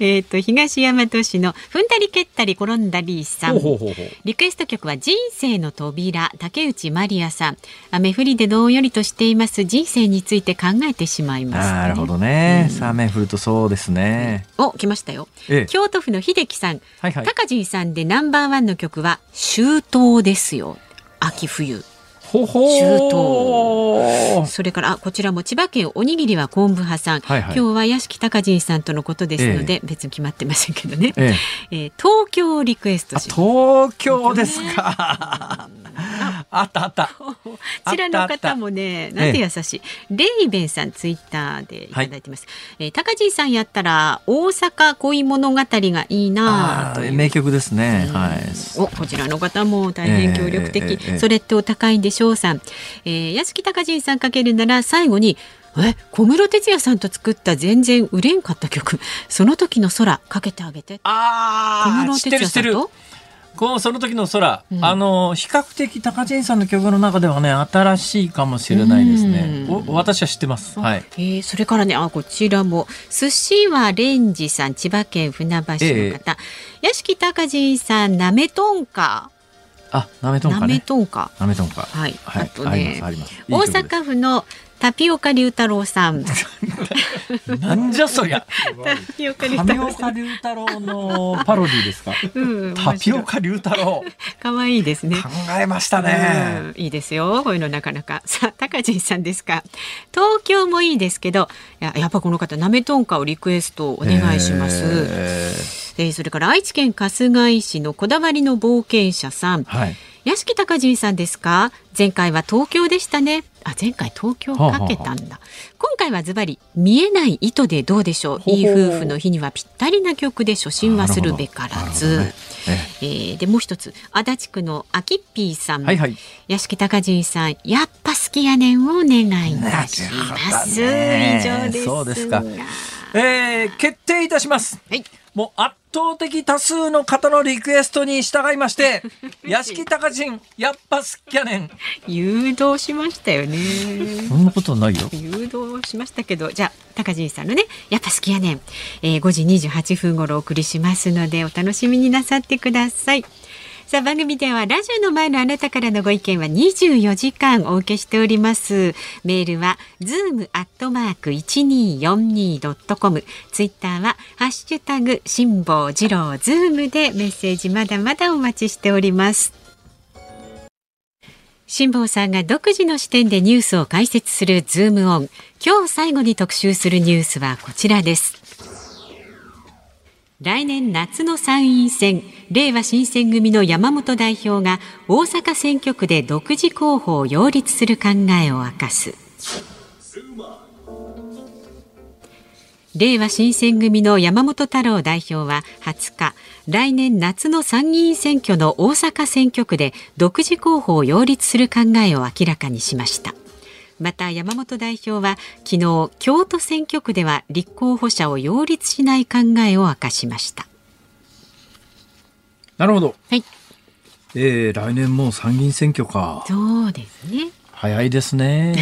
えっと東大和市の踏んだり蹴ったり転んだりさん。リクエスト曲は人生の扉竹内まりやさん。雨降りでどんよりとしています。人生について考えてしまいます、ね、なるほどね、うん、雨降るとそうですね。お来ましたよ。ええ、京都府の秀樹さん、はいはい、高陣さんでナンバーワンの曲は周到ですよ秋冬。ほほ中東それからこちらも千葉県おにぎりは昆布派さん、はいはい、今日は屋敷隆人さんとのことですので、ええ、別に決まってませんけどね、ええ。えー、東京リクエスト東京ですか。あったあった。<laughs> こちらの方もね、なんて優しい。レイベンさんツイッターでいただいてます。はい、えー、高地さんやったら大阪恋物語がいいなと名曲ですね。はい。おこちらの方も大変協力的。それってお高いんでしょうさん。えー、安木高地さんかけるなら最後に。え小室哲哉さんと作った全然売れんかった曲その時の空かけてあげてああ小室哲哉さんと？このその時の空、うん、あの比較的高知さんの曲の中ではね新しいかもしれないですね。お私は知ってます。はい。えー、それからねあこちらも寿司はレンジさん千葉県船橋の方、えー、屋敷高知さんなめとんか。あ、なめとんか、ね、なめとんか。なめとんか。はい。はい、あとね、大阪府のタピオカ龍太郎さん。<laughs> なんじゃそりゃ。タピオカ龍太郎のパロディですか？うん、タピオカ龍太郎。可愛いですね。考えましたね、うん。いいですよ。こういうのなかなか。さあ、高地さんですか？東京もいいですけど、ややっぱこの方なめとんかをリクエストお願いします。えー、えー、それから愛知県春日井市のこだわりの冒険者さん。はい。屋敷隆人さんですか？前回は東京でしたね。あ前回東京かけたんだ、はあはあ、今回はズバリ見えない糸でどうでしょう？いい夫婦の日にはぴったりな曲で初心はするべからず、ね。えー、でもう一つ。足立区のあきっぴーさん、はいはい、屋敷隆人さんやっぱ好きやねんをお願いいたします、ね、以上です。そうですか、えー、決定いたします、はいもう圧倒的多数の方のリクエストに従いまして、<laughs> 屋敷隆人、やっぱ好きやねん。誘導しましたよね。そんなことないよ。誘導しましたけど、じゃあ、たかじんさんのね、やっぱ好きやねん。えー、5時28分頃お送りしますので、お楽しみになさってください。さあ番組ではラジオの前のあなたからのご意見は24時間お受けしております。メールはズームアットマーク 1242.com ツイッターはハッシュタグ辛坊治郎ズームでメッセージまだまだお待ちしております。辛坊さんが独自の視点でニュースを解説するズームオン。今日最後に特集するニュースはこちらです。来年夏の参院選、れいわ新選組の山本代表が大阪選挙区で独自候補を擁立する考えを明かす。令和新選組の山本太郎代表は20日来年夏の参議院選挙の大阪選挙区で独自候補を擁立する考えを明らかにしましたまた山本代表は昨日京都選挙区では立候補者を擁立しない考えを明かしました。なるほど、はい。えー、来年も参議院選挙か。そうですね。早いですね。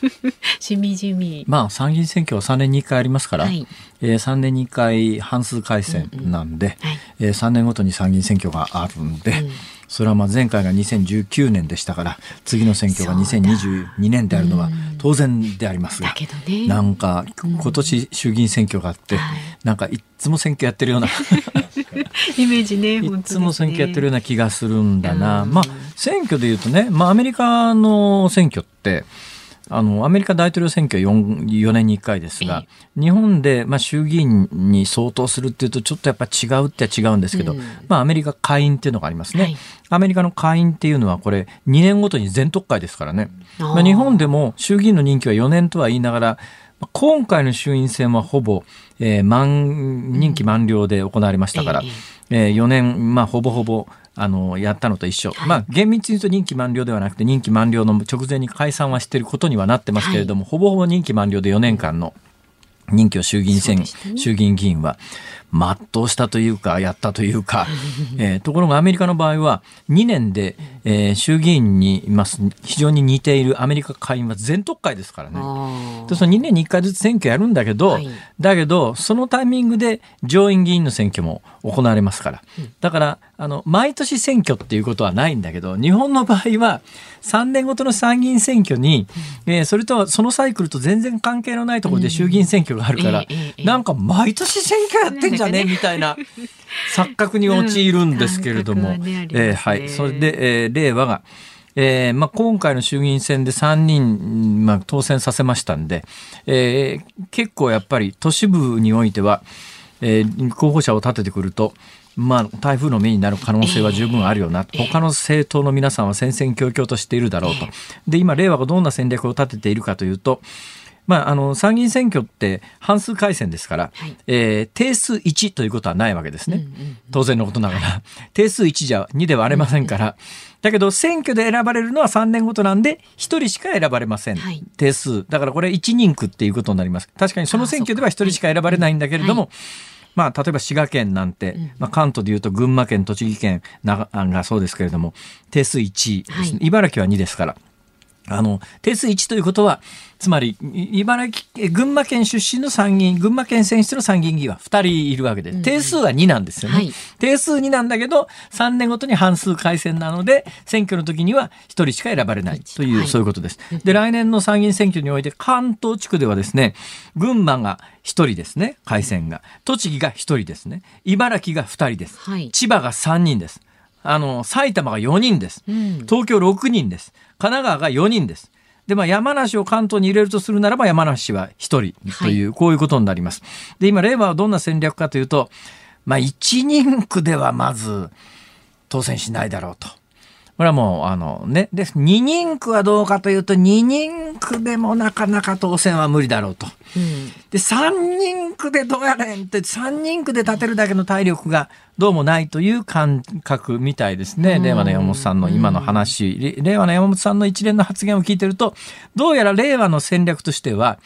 <laughs> しみじみ。まあ参議院選挙は3年に1回ありますから、はい、えー、3年に1回半数改選なんで、うんうん。はい、えー、3年ごとに参議院選挙があるんで、うん、それはまあ前回が2019年でしたから次の選挙が2022年であるのは当然でありますが、ね、なんか今年衆議院選挙があって、うん、なんかいつも選挙やってるような <laughs> イメージね <laughs> いつも選挙やってるような気がするんだな、まあ選挙でいうとね、まあ、アメリカの選挙ってあのアメリカ大統領選挙は 4, 4年に1回ですが、日本で、まあ、衆議院に相当するっていうとちょっとやっぱ違うって違うんですけど、うん、まあ、アメリカ下院っていうのがありますね、はい、アメリカの下院っていうのはこれ2年ごとに全特会ですからね、まあ、日本でも衆議院の任期は4年とは言いながら今回の衆院選はほぼ、えー、満任期満了で行われましたから、えー、4年、まあ、ほぼほぼあのやったのと一緒、まあ、厳密に言うと任期満了ではなくて任期満了の直前に解散はしていることにはなってますけれども、はい、ほぼほぼ任期満了で4年間の任期を衆議院選、ね、衆議院議員は全うしたというかやったというか、<laughs> えー、ところがアメリカの場合は2年で、えー、衆議院にいます。非常に似ているアメリカ下院は全特会ですからね。でその2年に1回ずつ選挙やるんだけど、はい、だけどそのタイミングで上院議員の選挙も行われますから。だからあの毎年選挙っていうことはないんだけど日本の場合は3年ごとの参議院選挙に、えー、それとはそのサイクルと全然関係のないところで衆議院選挙があるから、なんか毎年選挙やってんじゃね？<laughs> みたいな錯覚に陥るんですけれども、えはい、それで、えー、令和が。えーまあ、今回の衆議院選で3人、まあ、当選させましたんで、えー、結構やっぱり都市部においては、えー、候補者を立ててくると、まあ、台風の目になる可能性は十分あるよな、えー、他の政党の皆さんは戦々恐々としているだろうと、で今、令和がどんな戦略を立てているかというと、まあ、あの参議院選挙って半数改選ですから、はい、えー、定数1ということはないわけですね、うんうんうん、当然のことながら。定数1じゃ2で割れませんから、うんうん、だけど選挙で選ばれるのは3年ごとなんで1人しか選ばれません、はい、定数。だからこれ1人区っていうことになります。確かにその選挙では1人しか選ばれないんだけれども、はい。まあ、例えば滋賀県なんて、まあ、関東でいうと群馬県、栃木県がそうですけれども、定数1ですね、はい、茨城は2ですから。あの、定数1ということは、つまり、茨城、群馬県出身の参議院、群馬県選出の参議院議員は2人いるわけで、定数は2なんですよね。はい、定数2なんだけど、3年ごとに半数改選なので、選挙の時には1人しか選ばれないという、はい、そういうことです。で、来年の参議院選挙において、関東地区ではですね、群馬が1人ですね、改選が。栃木が1人ですね。茨城が2人です。はい、千葉が3人です。あの、埼玉が4人です。東京6人です。神奈川が4人です。で、まあ、山梨を関東に入れるとするならば山梨は1人という、こういうことになります。で、今、令和はどんな戦略かというと、まあ、1人区ではまず当選しないだろうと。これはもう、あのね、で、2人区はどうかというと、2人区でもなかなか当選は無理だろうと。うん、で、3人区でどうやれんって、3人区で立てるだけの体力がどうもないという感覚みたいですね。令和の山本さんの今の話、令和の山本さんの一連の発言を聞いてると、どうやら令和の戦略としては、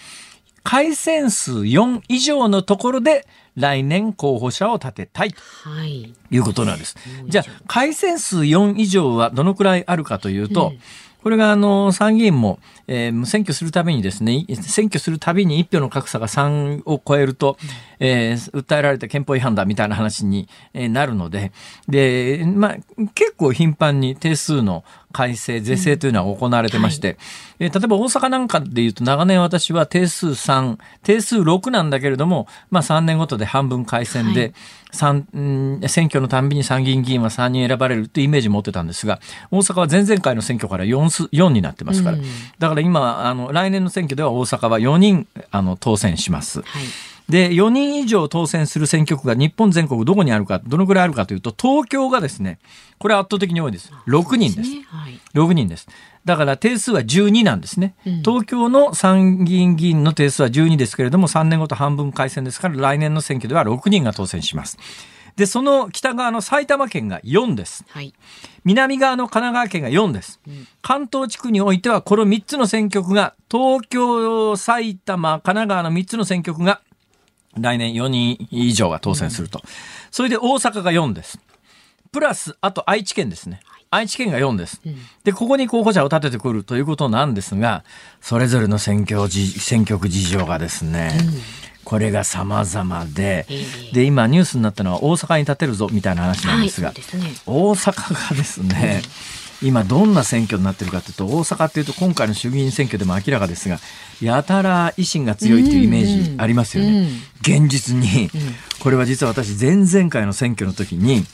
改選数4以上のところで来年候補者を立てたいとい。うことなんです。はい、じゃあ改選数4以上はどのくらいあるかというと、うんこれがあの参議院も、えー、選挙するたびにですね、選挙するたびに一票の格差が3を超えると、えー、訴えられた憲法違反だみたいな話になるので、で、まあ、結構頻繁に定数の改正、是正というのは行われてまして、うんはい、えー、例えば大阪なんかでいうと長年私は定数3、定数6なんだけれども、まあ3年ごとで半分改選で、はい、選挙のたんびに参議院議員は3人選ばれるというイメージを持ってたんですが、大阪は前々回の選挙から 4, 4になってますから、うん、だから今、あの、来年の選挙では大阪は4人、あの、当選します。はいで、4人以上当選する選挙区が日本全国どこにあるか、どのくらいあるかというと、東京がですね、これ圧倒的に多いです。6人です。6人です。だから定数は12なんですね。東京の参議院議員の定数は12ですけれども、3年ごと半分改選ですから、来年の選挙では6人が当選します。で、その北側の埼玉県が4です。はい、南側の神奈川県が4です。うん、関東地区においては、この3つの選挙区が、東京、埼玉、神奈川の3つの選挙区が、来年4人以上が当選すると。うん、それで大阪が4です。プラス、あと愛知県ですね。愛知県が4です。で、ここに候補者を立ててくるということなんですが、それぞれの選挙選挙区事情がですね、うん。これが様々で、で、今ニュースになったのは大阪に建てるぞみたいな話なんですが、はいすね、大阪がですね、今どんな選挙になってるかというと、大阪っていうと今回の衆議院選挙でも明らかですが、やたら維新が強いというイメージありますよね。現実に、これは実は私前々回の選挙の時に、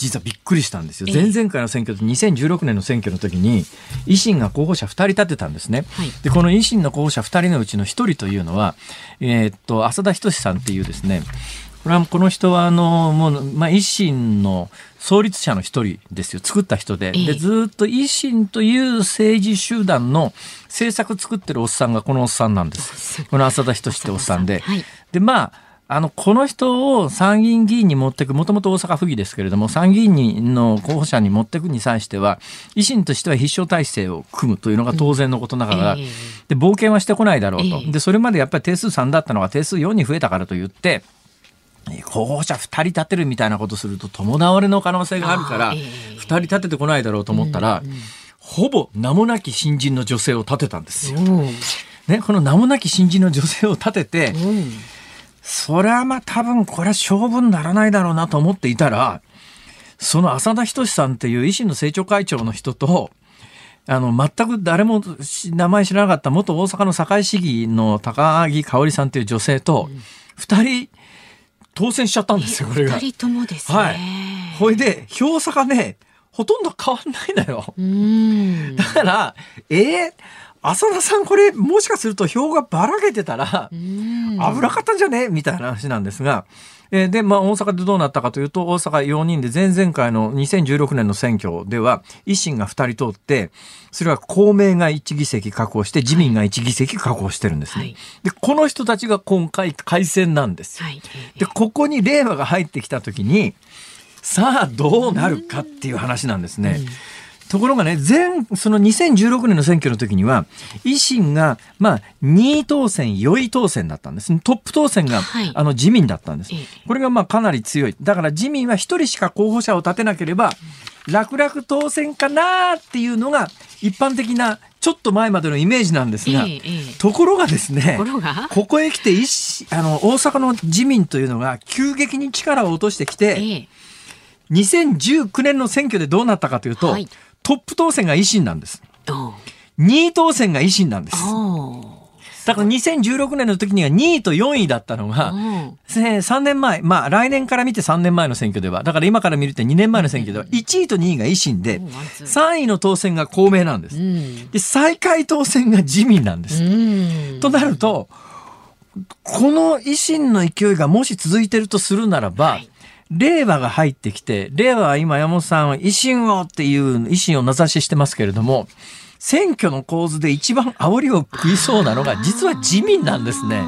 実はびっくりしたんですよ。前々回の選挙で2016年の選挙の時に維新が候補者2人立てたんですね。はい、でこの維新の候補者2人のうちの1人というのは、えー、っと浅田仁さんっていうですね。これはこの人はあのもう、まあ、維新の創立者の一人ですよ。作った人で。でずっと維新という政治集団の政策作ってるおっさんがこのおっさんなんです。この浅田仁っておっさんで。はい、でまああの、この人を参議院議員に持っていく、もともと大阪府議ですけれども、参議院の候補者に持っていくに際しては、維新としては必勝体制を組むというのが当然のことながら、うんえ。ー、で、冒険はしてこないだろうと。えー、で、それまでやっぱり定数3だったのが定数4に増えたからといって、候補者2人立てるみたいなことすると共倒れの可能性があるから、2人立ててこないだろうと思ったら、うんうん、ほぼ名もなき新人の女性を立てたんですよ。ね、この名もなき新人の女性を立てて、うんそれはまあ多分これは勝負にならないだろうなと思っていたら、その浅田仁さんっていう維新の政調会長の人と、あの、全く誰も名前知らなかった元大阪の堺市議の高木香織さんっていう女性と、二人当選しちゃったんですよ、これが。二人ともですね。はい。ほいで、票差がね、ほとんど変わんないのよ。だから、えー、浅田さんこれもしかすると票がばらけてたら危なかったんじゃね？みたいな話なんですが。えで、まあ、大阪でどうなったかというと、大阪4人で前々回の2016年の選挙では、維新が2人通って、それは公明が1議席確保して、自民が1議席確保してるんですね。はい、で、この人たちが今回改選なんですよ。はい、で、ここに令和が入ってきたときに、さあどうなるかっていう話なんですね。うんところがね、前、その2016年の選挙の時には、維新が、まあ、2位当選、4位当選だったんです。トップ当選が、はい、あの、自民だったんです。これが、まあ、かなり強い。だから、自民は1人しか候補者を立てなければ、楽々当選かなっていうのが、一般的な、ちょっと前までのイメージなんですが、ええ、ところがですね、ここへ来てあの大阪の自民というのが急激に力を落としてきて、え、2019年の選挙でどうなったかというと、はいトップ当選が維新なんです。2位当選が維新なんです。だから2016年の時には2位と4位だったのが、3年前、まあ来年から見て3年前の選挙では、だから今から見ると2年前の選挙では、1位と2位が維新で、3位の当選が公明なんです。で、最下位当選が自民なんです。となると、この維新の勢いがもし続いてるとするならば、はい令和が入ってきて、令和は今山本さんは維新をっていう維新を名指ししてますけれども、選挙の構図で一番煽りを食いそうなのが実は自民なんですね。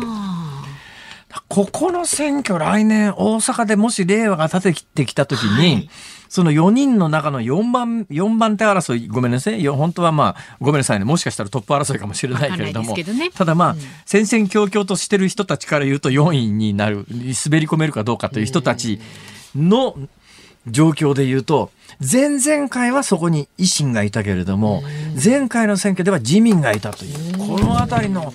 ここの選挙来年大阪でもし令和が立ててきたときに、はい、その4人の中の4番、4番手争い、ごめんなさい。本当はまあ、ごめんなさいね。もしかしたらトップ争いかもしれないけれども。ね、ただまあ、うん、戦々恐々としてる人たちから言うと4位になる、滑り込めるかどうかという人たちの状況で言うと、前々回はそこに維新がいたけれども、前回の選挙では自民がいたという、この辺りの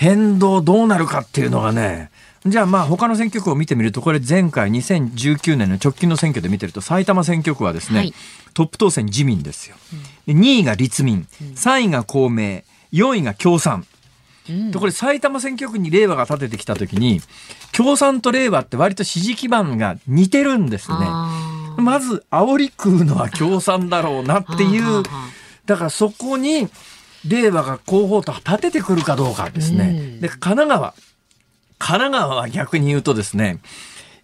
変動どうなるかっていうのがね、じゃあまあ他の選挙区を見てみるとこれ前回2019年の直近の選挙で見てると埼玉選挙区はですね、はい、トップ当選自民ですよ、うん、2位が立民3位が公明4位が共産、うん、これ埼玉選挙区に令和が立ててきた時に共産と令和って割と支持基盤が似てるんですね。まず煽り食うのは共産だろうなっていう。だからそこに令和が候補と立ててくるかどうかですね、うん、で神奈川。神奈川は逆に言うとですね、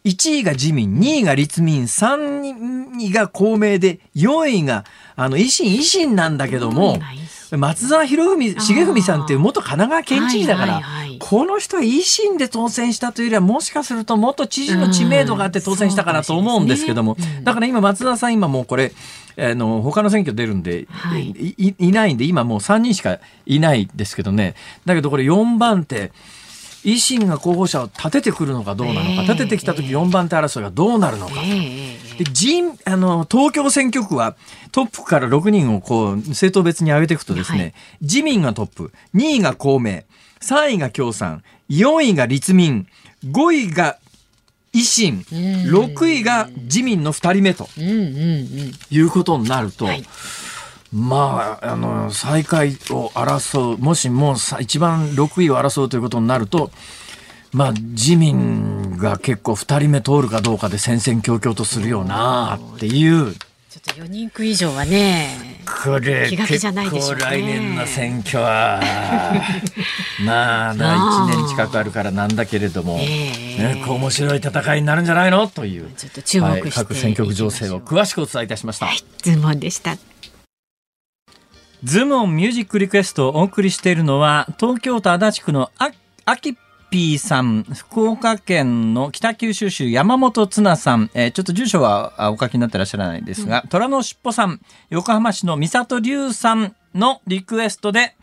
1位が自民、2位が立民、3位が公明で、4位が、あの、維新、維新なんだけども、松沢博文、重文さんっていう元神奈川県知事だから、この人は維新で当選したというよりは、もしかすると元知事の知名度があって当選したかなと思うんですけども、だから今松沢さん今もうこれ、あの他の選挙出るんで、はい、いいないんで今もう3人しかいないですけどね。だけどこれ4番手維新が候補者を立ててくるのかどうなのか、立ててきた時4番手争いがどうなるのかと。で人あの東京選挙区はトップから6人をこう政党別に上げていくとですね、はい、自民がトップ2位が公明3位が共産4位が立民5位が維新、6位が自民の2人目ということになると、はいまあ、あの、最下位を争う、もしもう一番6位を争うということになると、まあ、自民が結構2人目通るかどうかで戦々恐々とするよなっていう。ちょっと4人区以上はね、これ、気が気じゃないでしょう、ね、来年の選挙は、<laughs> まあ、1年近くあるからなんだけれども、えー、ね、こう面白い戦いになるんじゃないの？という、ちょっと注目して、はい、各選挙区情勢を詳しくお伝えいたしました。はい、ズモンでした。ズームオンミュージックリクエストをお送りしているのは、東京都足立区のああきピーさん、福岡県の北九州市山本綱さん、えー、ちょっと住所はお書きになってらっしゃらないですが、うん、虎のしっぽさん、横浜市の三里龍さんのリクエストで、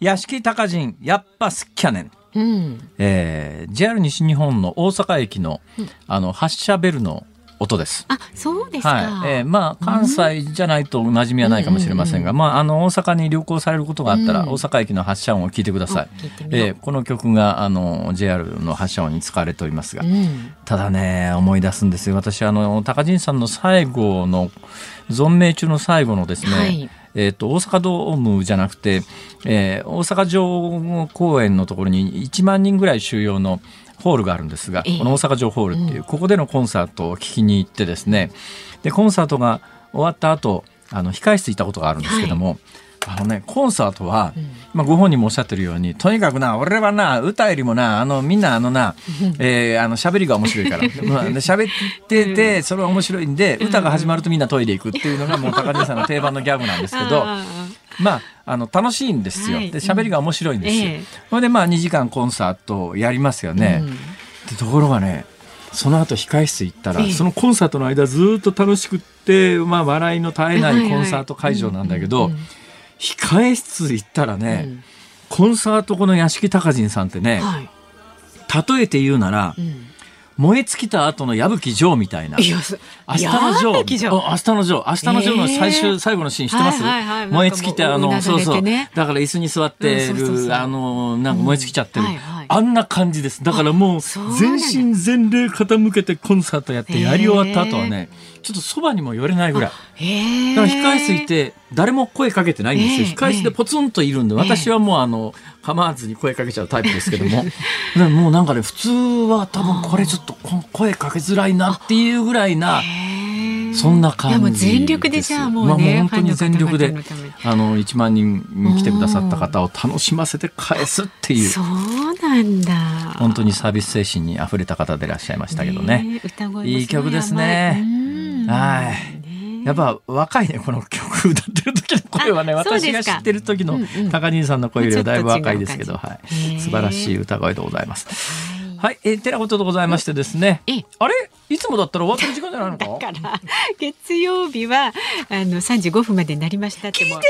屋敷高人、やっぱすっきゃねん。うん、えー、JR 西日本の大阪駅の,、あの発車ベルの音です。あ、そうですか。はい、えー、まあ関西じゃないと馴染みはないかもしれませんが、まああの大阪に旅行されることがあったら、うん、大阪駅の発車音を聞いてください。えー、この曲があの JR の発車音に使われておりますが、うん、ただね思い出すんですよ。私あの高陣さんの最後の存命中の最後のですね。はいえーと、大阪ドームじゃなくて、えー、大阪城公園のところに1万人ぐらい収容のホールがあるんですが、えー、この大阪城ホールっていう、うん、ここでのコンサートを聞きに行ってですね。でコンサートが終わった後あの控室行ったことがあるんですけども、はいあのね、コンサートは、うん、まあ、ご本人もおっしゃってるように、とにかくな、俺はな、歌よりもな、あの、みんなあのな、えー、あの、喋りが面白いから。<laughs> まあ、喋ってて、それは面白いんで、歌が始まるとみんなトイレ行くっていうのが、もう高根さんの定番のギャグなんですけど、まあ、あの、楽しいんですよ。で、喋りが面白いんですよ。それで、まあ、2時間コンサートやりますよね。でところがね、その後控室行ったら、そのコンサートの間ずっと楽しくって、まあ、笑いの絶えないコンサート会場なんだけど、控え室行ったらね、うん、コンサートこの屋敷隆人さんってね、はい、例えて言うなら、うん、燃え尽きた後の矢吹城みたいな。明日の城。明日の城。明日の城の最終、えー、最後のシーン知ってます、はいはいはい、燃え尽きて、あの、そうそう。だから椅子に座ってる、あの、なんか燃え尽きちゃってる。はいはいあんな感じです。だからもう、全身全霊傾けてコンサートやってやり終わった後はね、ちょっとそばにも寄れないぐらい。だから控室いて、誰も声かけてないんですよ。控室でポツンといるんで、私はもうあの、構わずに声かけちゃうタイプですけども。<laughs> もうなんかね、普通は多分これちょっと声かけづらいなっていうぐらいな、そんな感じ全力でじゃあもうね、まあ、本当に全力であの1万人来てくださった方を楽しませて返すっていう。そうなんだ。本当にサービス精神にあふれた方でいらっしゃいましたけどね。いい曲ですね。はい。やっぱ若いねこの曲歌ってる時の声はね私が知ってる時の高兄さんの声よりはだいぶ若いですけど、はい、素晴らしい歌声でございます。はい、えー、てなことでございましてですね。あれ？いつもだったら終わってる時間じゃないのか？だから月曜日はあの三時五分までになりましたってもいい加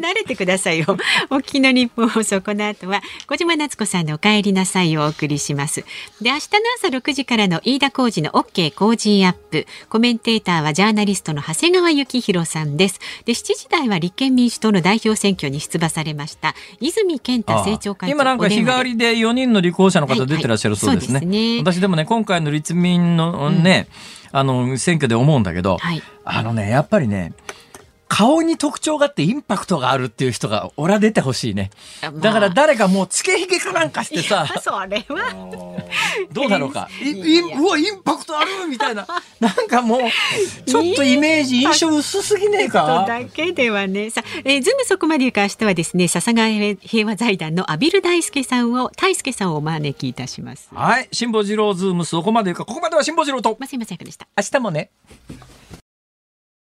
減慣れてくださいよ。お聞きの日本放送この後は小島夏子さんのお帰りなさいをお送りします。で明日の朝六時からの飯田浩二の OK 工事アップ。コメンテーターはジャーナリストの長谷川幸宏さんです。で七時台は立憲民主党の代表選挙に出馬されました泉健太政調会長今なんか日替わりで四人の立候補者の方出てらっしゃるそうですね。はいはい、すね。私でもね今回の立民のね、うん。あの、選挙で思うんだけど、はい、あのね、やっぱりね、顔に特徴があってインパクトがあるっていう人が俺は出てほしいね。だから誰かもうつけひげかなんかしてさ。それは。どうだろうか。いいうわ、インパクトあるみたいな。<laughs> なんかもう、<laughs> ちょっとイメージ、印象薄すぎねえか？だけではね。さえー、ズームそこまで言うか明日はですね、笹川平和財団の畔蒜泰助さんを、泰助さんをお招きいたします。はい。辛坊治郎ズームそこまで言うか、ここまでは辛坊治郎と。増山さやかでした。明日もね。